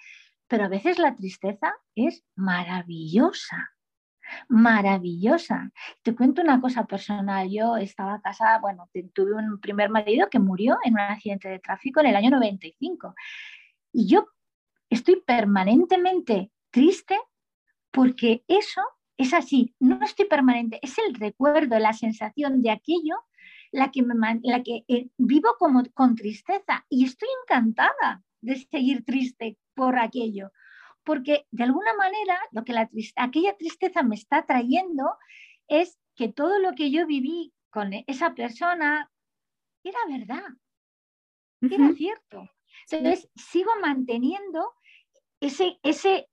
pero a veces la tristeza es maravillosa maravillosa. Te cuento una cosa personal. Yo estaba casada, bueno, tuve un primer marido que murió en un accidente de tráfico en el año 95. Y yo estoy permanentemente triste porque eso es así. No estoy permanente, es el recuerdo, la sensación de aquello la que, me, la que eh, vivo como con tristeza y estoy encantada de seguir triste por aquello porque de alguna manera lo que la aquella tristeza me está trayendo es que todo lo que yo viví con esa persona era verdad, era cierto. Entonces sigo manteniendo ese, ese,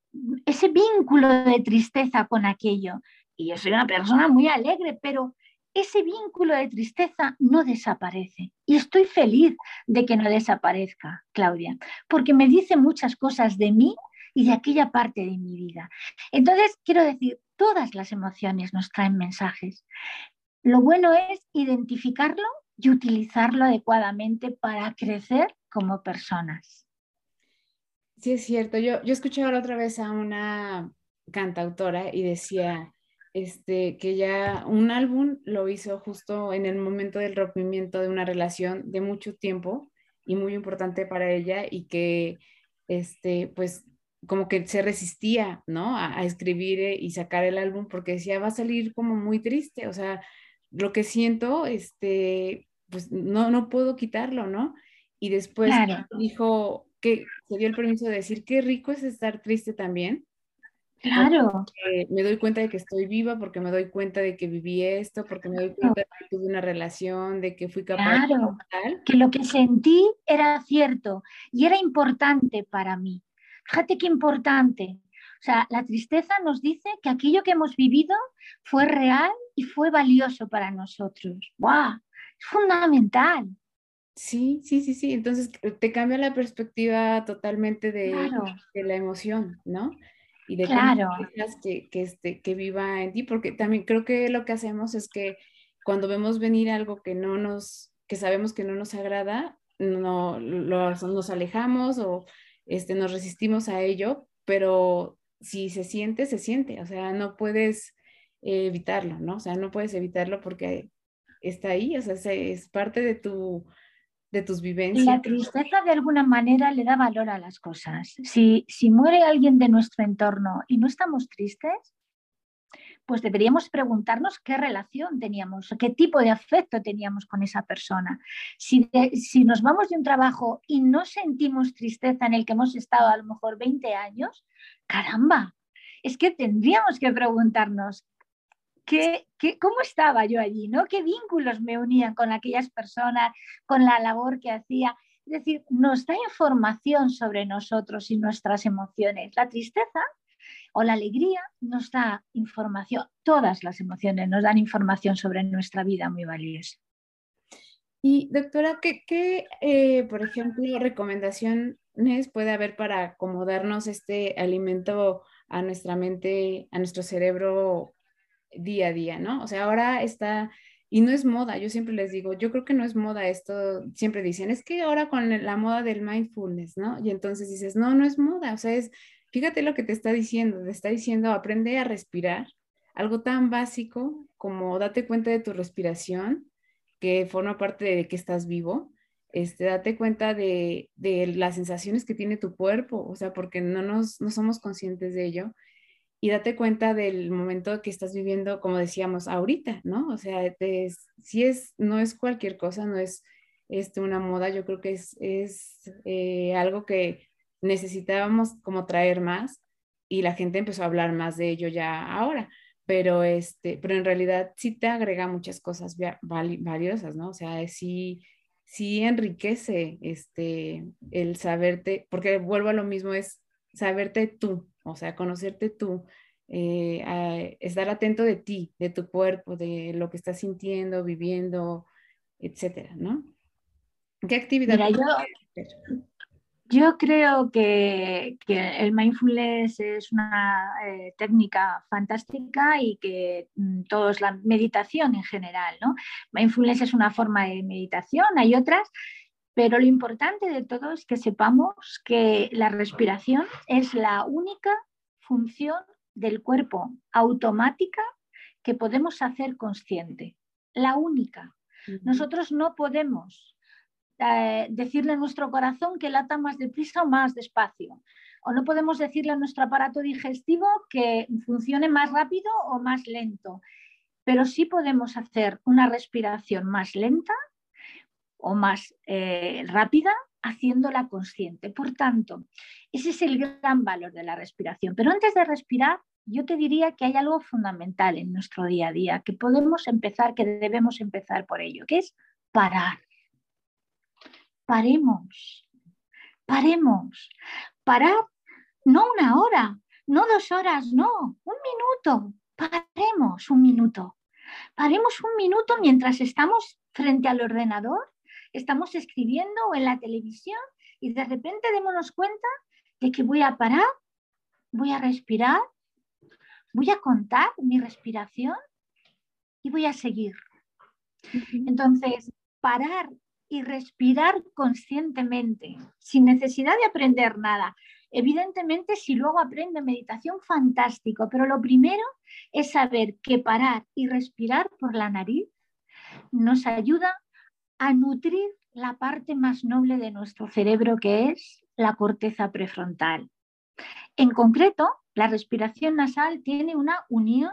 ese vínculo de tristeza con aquello. Y yo soy una persona muy alegre, pero ese vínculo de tristeza no desaparece. Y estoy feliz de que no desaparezca, Claudia, porque me dice muchas cosas de mí y de aquella parte de mi vida. Entonces, quiero decir, todas las emociones nos traen mensajes. Lo bueno es identificarlo y utilizarlo adecuadamente para crecer como personas. Sí, es cierto. Yo, yo escuché ahora otra vez a una cantautora y decía este, que ya un álbum lo hizo justo en el momento del rompimiento de una relación de mucho tiempo y muy importante para ella y que este, pues como que se resistía, ¿no? A, escribir eh, y sacar el álbum porque decía, va a salir como muy triste, o sea, lo que siento, este, pues no, no puedo quitarlo, ¿no? Y después dijo que se dio el permiso de decir, qué rico es estar triste también. Claro. me doy cuenta de que estoy viva, porque me doy cuenta de que viví esto, porque me doy cuenta de que tuve una relación, de que fui capaz claro, de Que lo que sentí era cierto y era importante para mí. Fíjate qué importante. O sea, la tristeza nos dice que aquello que hemos vivido fue real y fue valioso para nosotros. ¡Wow! Es fundamental. Sí, sí, sí, sí. Entonces te cambia la perspectiva totalmente de, de la emoción, ¿no? Y de claro. que, que, este, que viva en ti, porque también creo que lo que hacemos es que cuando vemos venir algo que no nos, que sabemos que no nos agrada, no lo, nos alejamos o este, nos resistimos a ello, pero si se siente, se siente, o sea, no puedes evitarlo, ¿no? O sea, no puedes evitarlo porque está ahí, o sea, es parte de tu de tus vivencias. La tristeza de alguna manera le da valor a las cosas. Si, si muere alguien de nuestro entorno y no estamos tristes, pues deberíamos preguntarnos qué relación teníamos, qué tipo de afecto teníamos con esa persona. Si, si nos vamos de un trabajo y no sentimos tristeza en el que hemos estado a lo mejor 20 años, caramba, es que tendríamos que preguntarnos ¿Qué, qué, cómo estaba yo allí, ¿no? ¿Qué vínculos me unían con aquellas personas, con la labor que hacía? Es decir, nos da información sobre nosotros y nuestras emociones. La tristeza o la alegría nos da información, todas las emociones nos dan información sobre nuestra vida muy valiosa. Y doctora, ¿qué, eh, por ejemplo, recomendaciones puede haber para acomodarnos este alimento a nuestra mente, a nuestro cerebro día a día, ¿no? O sea, ahora está, y no es moda, yo siempre les digo, yo creo que no es moda esto, siempre dicen, es que ahora con la moda del mindfulness, ¿no? Y entonces dices, no, no es moda, o sea, es Fíjate lo que te está diciendo, te está diciendo aprende a respirar, algo tan básico como date cuenta de tu respiración, que forma parte de que estás vivo, este, date cuenta de, las sensaciones que tiene tu cuerpo, o sea, porque no, nos, no somos conscientes de ello, y date cuenta del momento que estás viviendo, como decíamos, ahorita, ¿no? O sea, si es, no es cualquier cosa, no es este, una moda, yo creo que es, es eh, algo que necesitábamos como traer más y la gente empezó a hablar más de ello ya ahora, pero, este, pero en realidad sí te agrega muchas cosas valiosas, ¿no? O sea, sí, sí enriquece este, el saberte, porque vuelvo a lo mismo, es saberte tú, o sea, conocerte tú, eh, estar atento de ti, de tu cuerpo, de lo que estás sintiendo, viviendo, etcétera, ¿no? ¿Qué actividad? yo, creo que, el mindfulness es una eh, técnica fantástica y que mm, todos, la meditación en general, ¿no? Mindfulness es una forma de meditación, hay otras, pero lo importante de todo es que sepamos que la respiración es la única función del cuerpo automática que podemos hacer consciente. La única. Nosotros no podemos eh, decirle a nuestro corazón que lata más deprisa o más despacio. O no podemos decirle a nuestro aparato digestivo que funcione más rápido o más lento. Pero sí podemos hacer una respiración más lenta o más eh, rápida haciéndola consciente. Por tanto, ese es el gran valor de la respiración. Pero antes de respirar, yo te diría que hay algo fundamental en nuestro día a día, que podemos empezar, que debemos empezar por ello, que es parar. Paremos, paremos. Parar no una hora, no dos horas, no, un minuto. Paremos un minuto. Paremos un minuto mientras estamos frente al ordenador, estamos escribiendo o en la televisión y de repente démonos cuenta de que voy a parar, voy a respirar voy a contar mi respiración y voy a seguir. Entonces, parar y respirar conscientemente, sin necesidad de aprender nada. Evidentemente, si luego aprende meditación, fantástico, pero lo primero es saber que parar y respirar por la nariz nos ayuda a nutrir la parte más noble de nuestro cerebro, que es la corteza prefrontal. En concreto, la respiración nasal tiene una unión,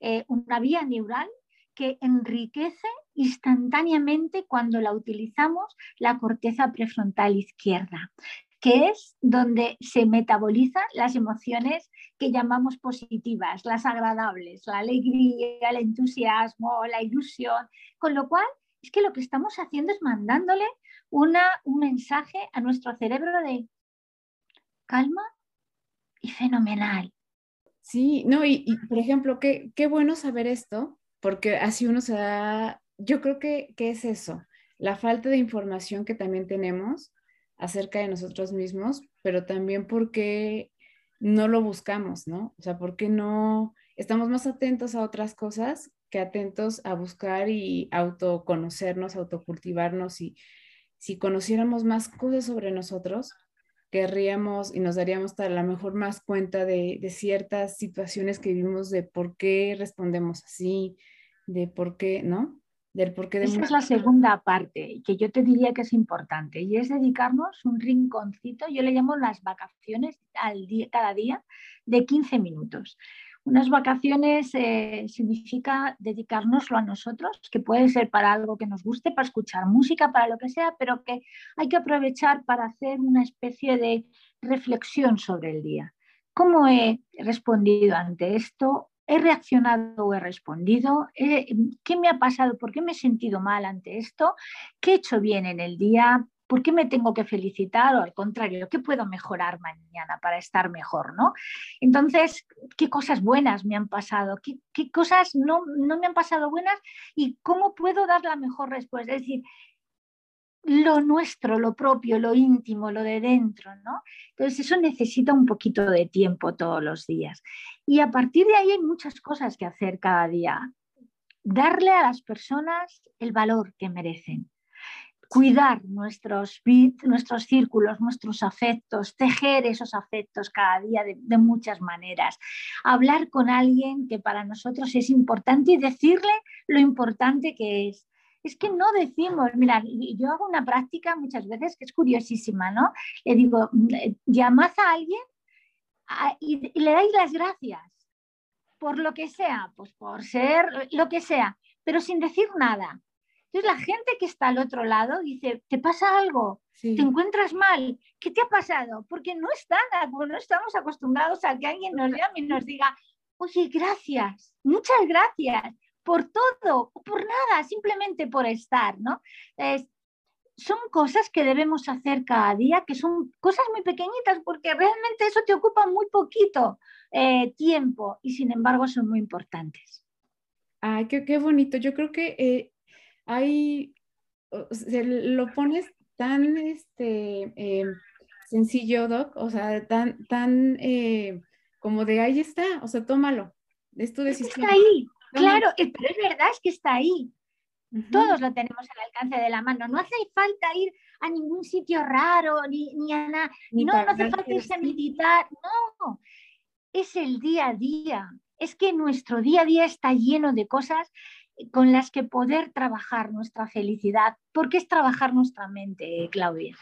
eh, una vía neural que enriquece instantáneamente cuando la utilizamos la corteza prefrontal izquierda, que es donde se metabolizan las emociones que llamamos positivas, las agradables, la alegría, el entusiasmo, la ilusión, con lo cual es que lo que estamos haciendo es mandándole una, un mensaje a nuestro cerebro de calma, y fenomenal. Sí, no, y, por ejemplo, qué, qué, bueno saber esto, porque así uno se da, yo creo que, que es eso, la falta de información que también tenemos acerca de nosotros mismos, pero también porque no lo buscamos, ¿no? O sea, porque no estamos más atentos a otras cosas que atentos a buscar y autoconocernos, autocultivarnos y si conociéramos más cosas sobre nosotros, querríamos y nos daríamos a lo mejor más cuenta de, ciertas situaciones que vivimos, de por qué respondemos así, de por qué, ¿no? Del de Esa es la segunda parte que yo te diría que es importante y es dedicarnos un rinconcito, yo le llamo las vacaciones al día, cada día de 15 minutos. Unas vacaciones eh, significa dedicárnoslo a nosotros, que puede ser para algo que nos guste, para escuchar música, para lo que sea, pero que hay que aprovechar para hacer una especie de reflexión sobre el día. ¿Cómo he respondido ante esto? ¿He reaccionado o he respondido? ¿Qué me ha pasado? ¿Por qué me he sentido mal ante esto? ¿Qué he hecho bien en el día? ¿Por qué me tengo que felicitar o al contrario, qué puedo mejorar mañana para estar mejor? ¿no? Entonces, ¿qué cosas buenas me han pasado? ¿Qué, cosas no, no, me han pasado buenas? ¿Y cómo puedo dar la mejor respuesta? Es decir, lo nuestro, lo propio, lo íntimo, lo de dentro, ¿no? Entonces eso necesita un poquito de tiempo todos los días. Y a partir de ahí hay muchas cosas que hacer cada día. Darle a las personas el valor que merecen cuidar nuestros, nuestros círculos, nuestros afectos, tejer esos afectos cada día de, muchas maneras, hablar con alguien que para nosotros es importante y decirle lo importante que es. Es que no decimos, mira, yo hago una práctica muchas veces que es curiosísima, ¿no? Le digo, llamad a alguien y le dais las gracias por lo que sea, pues por ser lo que sea, pero sin decir nada. Entonces la gente que está al otro lado dice, ¿te pasa algo? ¿Te encuentras mal? ¿Qué te ha pasado? Porque no están, no estamos acostumbrados a que alguien nos llame y nos diga, oye, gracias, muchas gracias por todo, por nada, simplemente por estar, ¿no? son cosas que debemos hacer cada día, que son cosas muy pequeñitas, porque realmente eso te ocupa muy poquito eh, tiempo y sin embargo son muy importantes. Ay, qué, qué bonito. Yo creo que eh, hay se lo pones tan este, em, sencillo, Doc, o sea, tan, tan eh, como de ahí está, o sea, tómalo, es tu decisión. Está ahí, claro, eh, pero es verdad, es que está ahí. Todos lo tenemos al alcance de la mano. No hace falta ir a ningún sitio raro, ni, ni a nada. No, no hace falta irse a meditar. No, es el día a día. Es que nuestro día a día está lleno de cosas con las que poder trabajar nuestra felicidad, porque es trabajar nuestra mente, Claudia.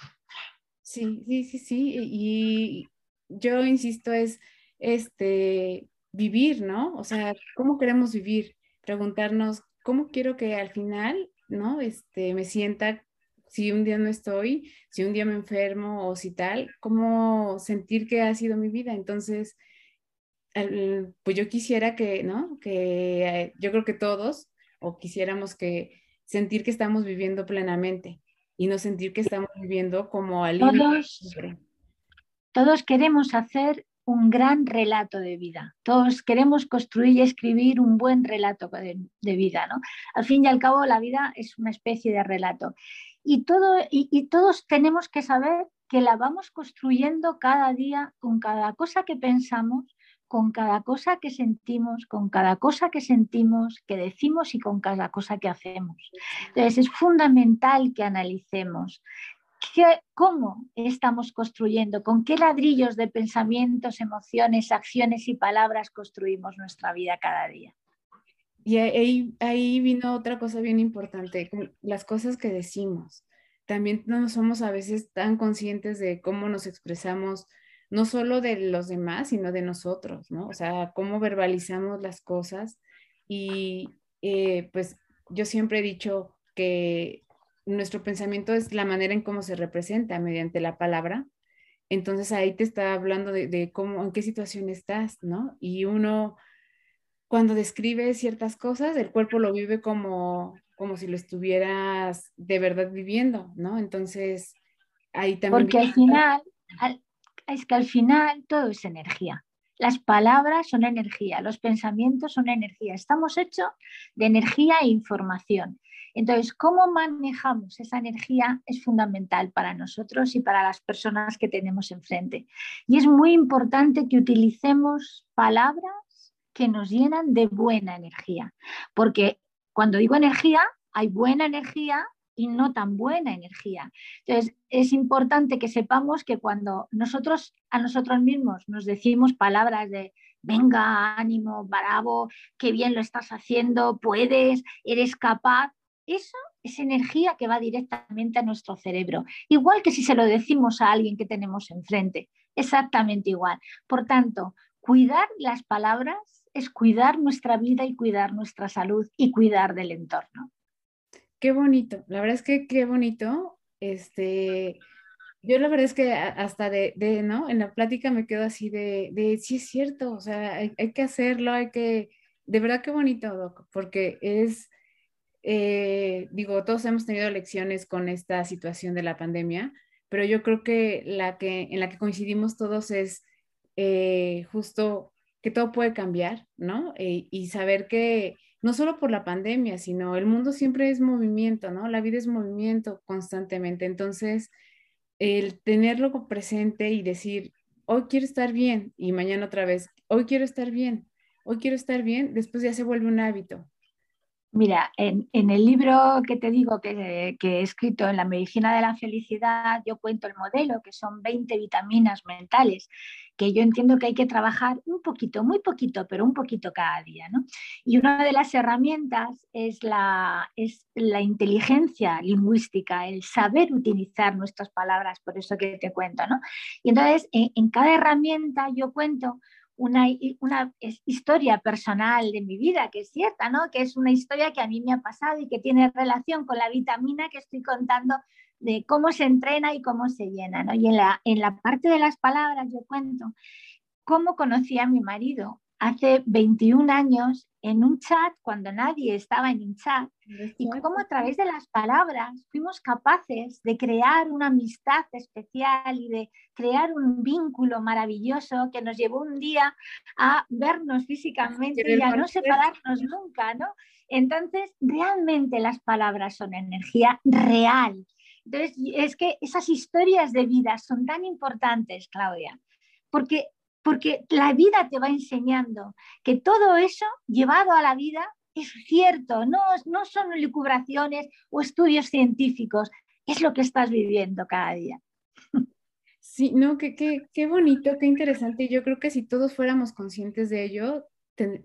Sí, sí, sí, sí. Y yo insisto, es este vivir, ¿no? O sea, ¿cómo queremos vivir? Preguntarnos ¿cómo quiero que al final, ¿no? Este, me sienta si un día no estoy, si un día me enfermo o si tal, cómo sentir que ha sido mi vida. Entonces, pues yo quisiera que, ¿no? Que eh, yo creo que todos, o quisiéramos que sentir que estamos viviendo plenamente y no sentir que estamos viviendo como al todos, todos queremos hacer un gran relato de vida. Todos queremos construir y escribir un buen relato de, vida. ¿no? Al fin y al cabo, la vida es una especie de relato. Y, todo, y, todos tenemos que saber que la vamos construyendo cada día con cada cosa que pensamos, con cada cosa que sentimos, con cada cosa que sentimos, que decimos y con cada cosa que hacemos. Entonces es fundamental que analicemos cómo estamos construyendo, con qué ladrillos de pensamientos, emociones, acciones y palabras construimos nuestra vida cada día. Y ahí, ahí vino otra cosa bien importante, las cosas que decimos. También no somos a veces tan conscientes de cómo nos expresamos, no solo de los demás, sino de nosotros, ¿no? O sea, cómo verbalizamos las cosas. Y eh, pues yo siempre he dicho que nuestro pensamiento es la manera en cómo se representa mediante la palabra. Entonces ahí te está hablando de, cómo, en qué situación estás, ¿no? Y uno, cuando describe ciertas cosas, el cuerpo lo vive como, como si lo estuvieras de verdad viviendo, ¿no? Entonces ahí también... Porque al final, es que al final todo es energía. Las palabras son energía, los pensamientos son energía. Estamos hechos de energía e información. Entonces, cómo manejamos esa energía es fundamental para nosotros y para las personas que tenemos enfrente. Y es muy importante que utilicemos palabras que nos llenan de buena energía, porque cuando digo energía, hay buena energía y no tan buena energía. Entonces, es importante que sepamos que cuando nosotros a nosotros mismos nos decimos palabras de venga, ánimo, bravo, qué bien lo estás haciendo, puedes, eres capaz, eso es energía que va directamente a nuestro cerebro, igual que si se lo decimos a alguien que tenemos enfrente, exactamente igual. Por tanto, cuidar las palabras es cuidar nuestra vida y cuidar nuestra salud y cuidar del entorno. Qué bonito, la verdad es que qué bonito. Este, yo la verdad es que hasta de, de ¿no? En la plática me quedo así de, de sí es cierto, o sea, hay, que hacerlo, hay que, de verdad qué bonito, Doc, porque es eh, digo, todos hemos tenido lecciones con esta situación de la pandemia, pero yo creo que la que en la que coincidimos todos es eh, justo que todo puede cambiar, ¿no? Eh, y saber que no solo por la pandemia, sino el mundo siempre es movimiento, ¿no? La vida es movimiento constantemente. Entonces, el tenerlo presente y decir, hoy quiero estar bien y mañana otra vez, hoy quiero estar bien, hoy quiero estar bien, después ya se vuelve un hábito. Mira, en, el libro que te digo que, he escrito en la medicina de la felicidad, yo cuento el modelo, que son 20 vitaminas mentales, que yo entiendo que hay que trabajar un poquito, muy poquito, pero un poquito cada día. ¿no? Y una de las herramientas es la, es la inteligencia lingüística, el saber utilizar nuestras palabras, por eso que te cuento. ¿no? Y entonces, en cada herramienta yo cuento una, una historia personal de mi vida, que es cierta, ¿no? Que es una historia que a mí me ha pasado y que tiene relación con la vitamina que estoy contando de cómo se entrena y cómo se llena, ¿no? Y en la, en la parte de las palabras yo cuento cómo conocí a mi marido. Hace 21 años en un chat cuando nadie estaba en un chat y cómo a través de las palabras fuimos capaces de crear una amistad especial y de crear un vínculo maravilloso que nos llevó un día a vernos físicamente y a no separarnos nunca, ¿no? Entonces, realmente las palabras son energía real. Entonces, es que esas historias de vida son tan importantes, Claudia, porque porque la vida te va enseñando que todo eso llevado a la vida es cierto, no, no son lucubraciones o estudios científicos, es lo que estás viviendo cada día. Sí, no, qué, qué, bonito, qué interesante. Yo creo que si todos fuéramos conscientes de ello,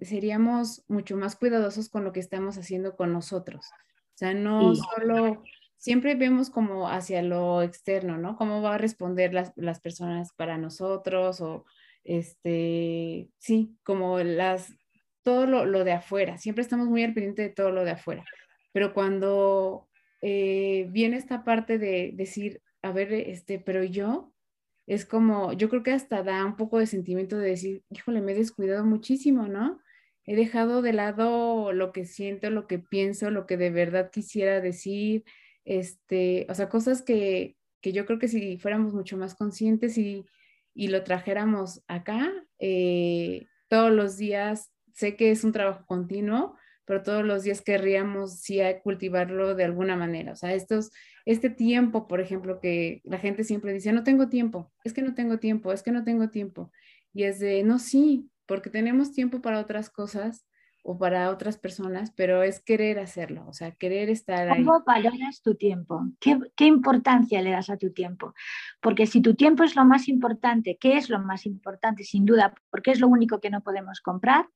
seríamos mucho más cuidadosos con lo que estamos haciendo con nosotros. O sea, no solo, siempre vemos como hacia lo externo, ¿no? Cómo va a responder las, las personas para nosotros o este, sí, como las, todo lo, de afuera, siempre estamos muy al pendiente de todo lo de afuera, pero cuando eh, viene esta parte de decir, a ver, este, pero yo, es como, yo creo que hasta da un poco de sentimiento de decir, híjole, me he descuidado muchísimo, ¿no? He dejado de lado lo que siento, lo que pienso, lo que de verdad quisiera decir, este, o sea, cosas que, que yo creo que si fuéramos mucho más conscientes y y lo trajéramos acá, eh, todos los días, sé que es un trabajo continuo, pero todos los días querríamos sí cultivarlo de alguna manera. O sea, estos, este tiempo, por ejemplo, que la gente siempre dice, no tengo tiempo, es que no tengo tiempo, es que no tengo tiempo. Y es de, no, sí, porque tenemos tiempo para otras cosas, o para otras personas, pero es querer hacerlo, o sea, querer estar ahí. ¿Cómo valoras tu tiempo? ¿Qué, ¿Qué, importancia le das a tu tiempo? Porque si tu tiempo es lo más importante, ¿qué es lo más importante? Sin duda, porque es lo único que no podemos comprar,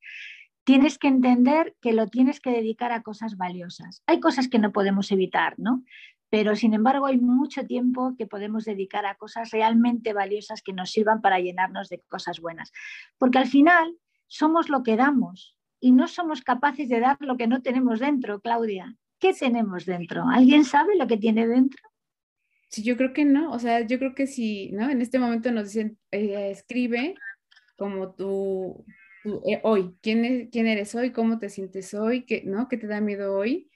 tienes que entender que lo tienes que dedicar a cosas valiosas. Hay cosas que no podemos evitar, ¿no? Pero sin embargo hay mucho tiempo que podemos dedicar a cosas realmente valiosas que nos sirvan para llenarnos de cosas buenas. Porque al final somos lo que damos, y no somos capaces de dar lo que no tenemos dentro, Claudia. ¿Qué tenemos dentro? ¿Alguien sabe lo que tiene dentro? Sí, yo creo que no. O sea, yo creo que si, ¿no? En este momento nos dicen, eh, escribe como tú, eh, hoy, ¿quién, ¿quién eres hoy? ¿Cómo te sientes hoy? ¿Qué, ¿no? ¿Qué te da miedo hoy?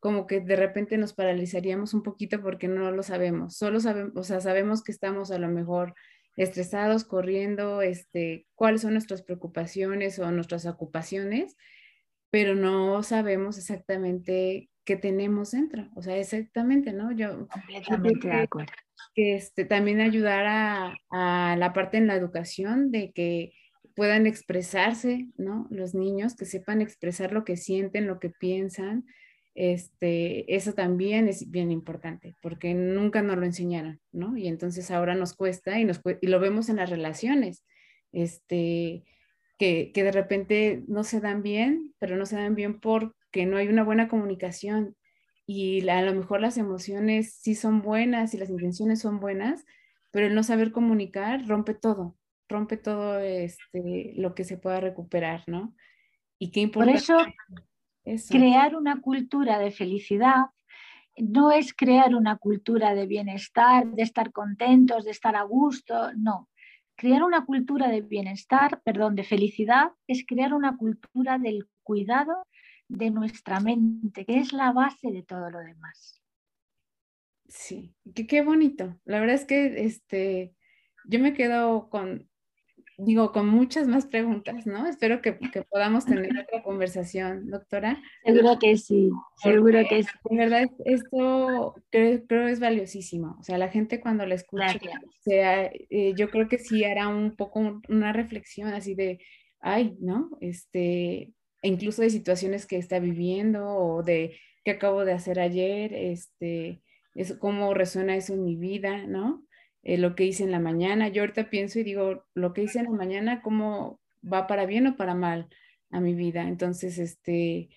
Como que de repente nos paralizaríamos un poquito porque no lo sabemos. Solo sabemos, o sea, sabemos que estamos a lo mejor estresados, corriendo, este, cuáles son nuestras preocupaciones o nuestras ocupaciones, pero no sabemos exactamente qué tenemos dentro. O sea, exactamente, ¿no? Yo completamente de acuerdo. Que este, también ayudar a, a la parte en la educación de que puedan expresarse, ¿no? Los niños, que sepan expresar lo que sienten, lo que piensan, este, eso también es bien importante, porque nunca nos lo enseñaron, ¿no? Y entonces ahora nos cuesta y, nos, y lo vemos en las relaciones, este, que, que de repente no se dan bien, pero no se dan bien porque no hay una buena comunicación y a lo mejor las emociones sí son buenas y las intenciones son buenas, pero el no saber comunicar rompe todo, rompe todo este, lo que se pueda recuperar, ¿no? Y qué importante. Por eso Crear una cultura de felicidad no es crear una cultura de bienestar, de estar contentos, de estar a gusto, no. Crear una cultura de bienestar, perdón, de felicidad, es crear una cultura del cuidado de nuestra mente, que es la base de todo lo demás. Sí, qué, qué bonito. La verdad es que este, yo me quedo con, digo, con muchas más preguntas, ¿no? Espero que, podamos tener (laughs) otra conversación, doctora. Seguro que sí, seguro que sí. En verdad, esto creo, creo, es valiosísimo. O sea, la gente cuando la escucha, sea, eh, yo creo que sí hará un poco una reflexión así de, ay, ¿no? Este, e incluso de situaciones que está viviendo o de qué acabo de hacer ayer, este, eso, cómo resuena eso en mi vida, ¿no? Eh, lo que hice en la mañana. Yo ahorita pienso y digo, lo que hice en la mañana, ¿cómo va para bien o para mal a mi vida? Entonces, este,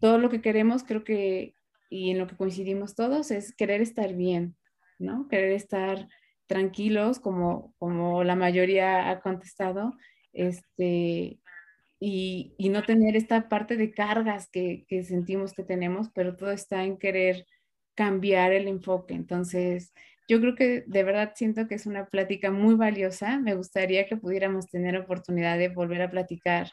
todo lo que queremos, creo que, y en lo que coincidimos todos, es querer estar bien, ¿no? Querer estar tranquilos, como, como la mayoría ha contestado, este, y, y no tener esta parte de cargas que, que sentimos que tenemos, pero todo está en querer cambiar el enfoque. Entonces, yo creo que de verdad siento que es una plática muy valiosa. Me gustaría que pudiéramos tener oportunidad de volver a platicar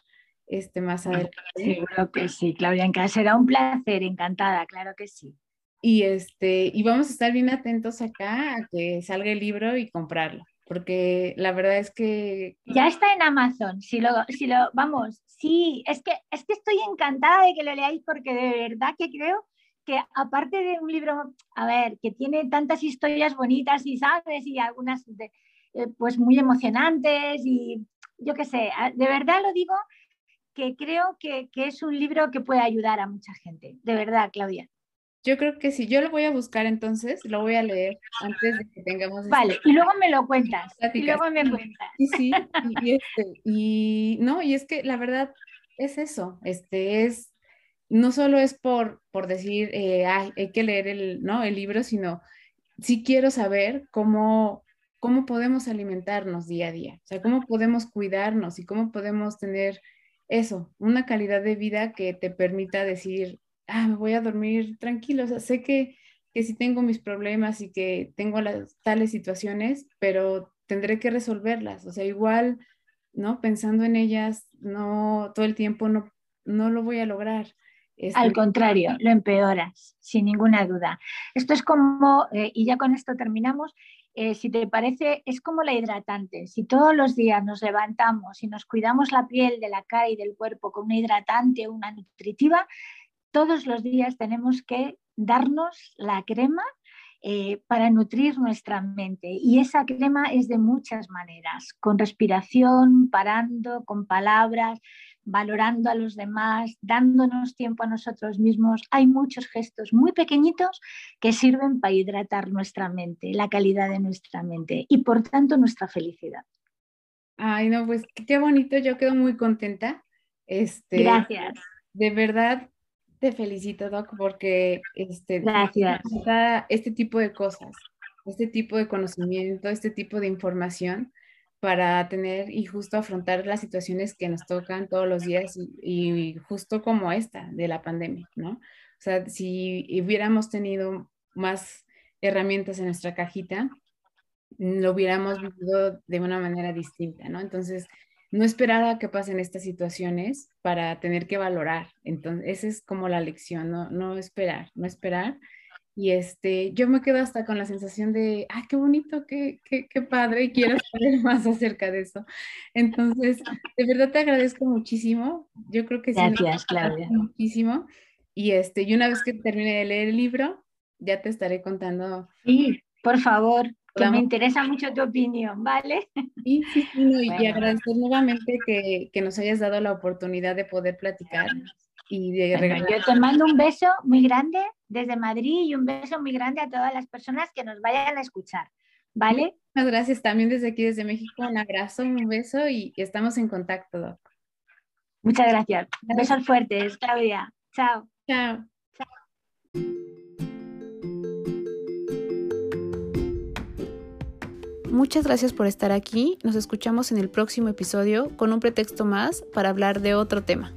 este, más adelante. Seguro que sí, Claudia, será un placer, encantada, claro que sí. Y, este, y vamos a estar bien atentos acá a que salga el libro y comprarlo, porque la verdad es que... Ya está en Amazon, si lo, si lo, vamos, sí, es que, es que estoy encantada de que lo leáis porque de verdad que creo que aparte de un libro, a ver, que tiene tantas historias bonitas y sabes, y algunas eh, pues muy emocionantes y yo qué sé, de verdad lo digo que creo que, que, es un libro que puede ayudar a mucha gente, de verdad, Claudia. Yo creo que sí, yo lo voy a buscar entonces, lo voy a leer antes de que tengamos... Este vale, y luego me lo cuentas. Y luego me cuentas. Sí, sí, y, este, y no, y es que la verdad es eso, este es, no solo es por, por decir, eh, hay que leer el, ¿no? el libro, sino sí quiero saber cómo, cómo podemos alimentarnos día a día, o sea, cómo podemos cuidarnos y cómo podemos tener eso, una calidad de vida que te permita decir, ah, me voy a dormir tranquilo, o sea, sé que, que sí tengo mis problemas y que tengo las tales situaciones, pero tendré que resolverlas, o sea, igual, ¿no? Pensando en ellas, no, todo el tiempo no, no lo voy a lograr. Al contrario, lo empeoras, sin ninguna duda. Esto es como, eh, y ya con esto terminamos, eh, si te parece, es como la hidratante. Si todos los días nos levantamos y nos cuidamos la piel de la cara y del cuerpo con una hidratante o una nutritiva, todos los días tenemos que darnos la crema eh, para nutrir nuestra mente. Y esa crema es de muchas maneras, con respiración, parando, con palabras, valorando a los demás, dándonos tiempo a nosotros mismos. Hay muchos gestos muy pequeñitos que sirven para hidratar nuestra mente, la calidad de nuestra mente y por tanto nuestra felicidad. Ay, no, pues qué bonito, yo quedo muy contenta. Este, Gracias. De verdad, te felicito, Doc, porque este, Gracias. este tipo de cosas, este tipo de conocimiento, este tipo de información para tener y justo afrontar las situaciones que nos tocan todos los días y, justo como esta de la pandemia, ¿no? O sea, si hubiéramos tenido más herramientas en nuestra cajita, lo hubiéramos vivido de una manera distinta, ¿no? Entonces, no esperar a que pasen estas situaciones para tener que valorar. Entonces, esa es como la lección, no, no esperar, no esperar. Y este, yo me quedo hasta con la sensación de, ah, qué bonito, qué, qué, qué padre, y quiero saber (laughs) más acerca de eso. Entonces, de verdad te agradezco muchísimo. Yo creo que sí. Gracias, Claudia. Muchísimo. Y, este, y una vez que termine de leer el libro, ya te estaré contando. Sí, por favor, que me interesa mucho tu opinión, ¿vale? Sí, sí, y agradecer nuevamente que, que, nos hayas dado la oportunidad de poder platicar y de bueno, Yo te mando un beso muy grande desde Madrid y un beso muy grande a todas las personas que nos vayan a escuchar, ¿vale? Muchas gracias también desde aquí, desde México, un abrazo, un beso y estamos en contacto, Doc. Muchas gracias. Besos fuertes, Claudia. Chao. Chao. Muchas gracias por estar aquí. Nos escuchamos en el próximo episodio con un pretexto más para hablar de otro tema.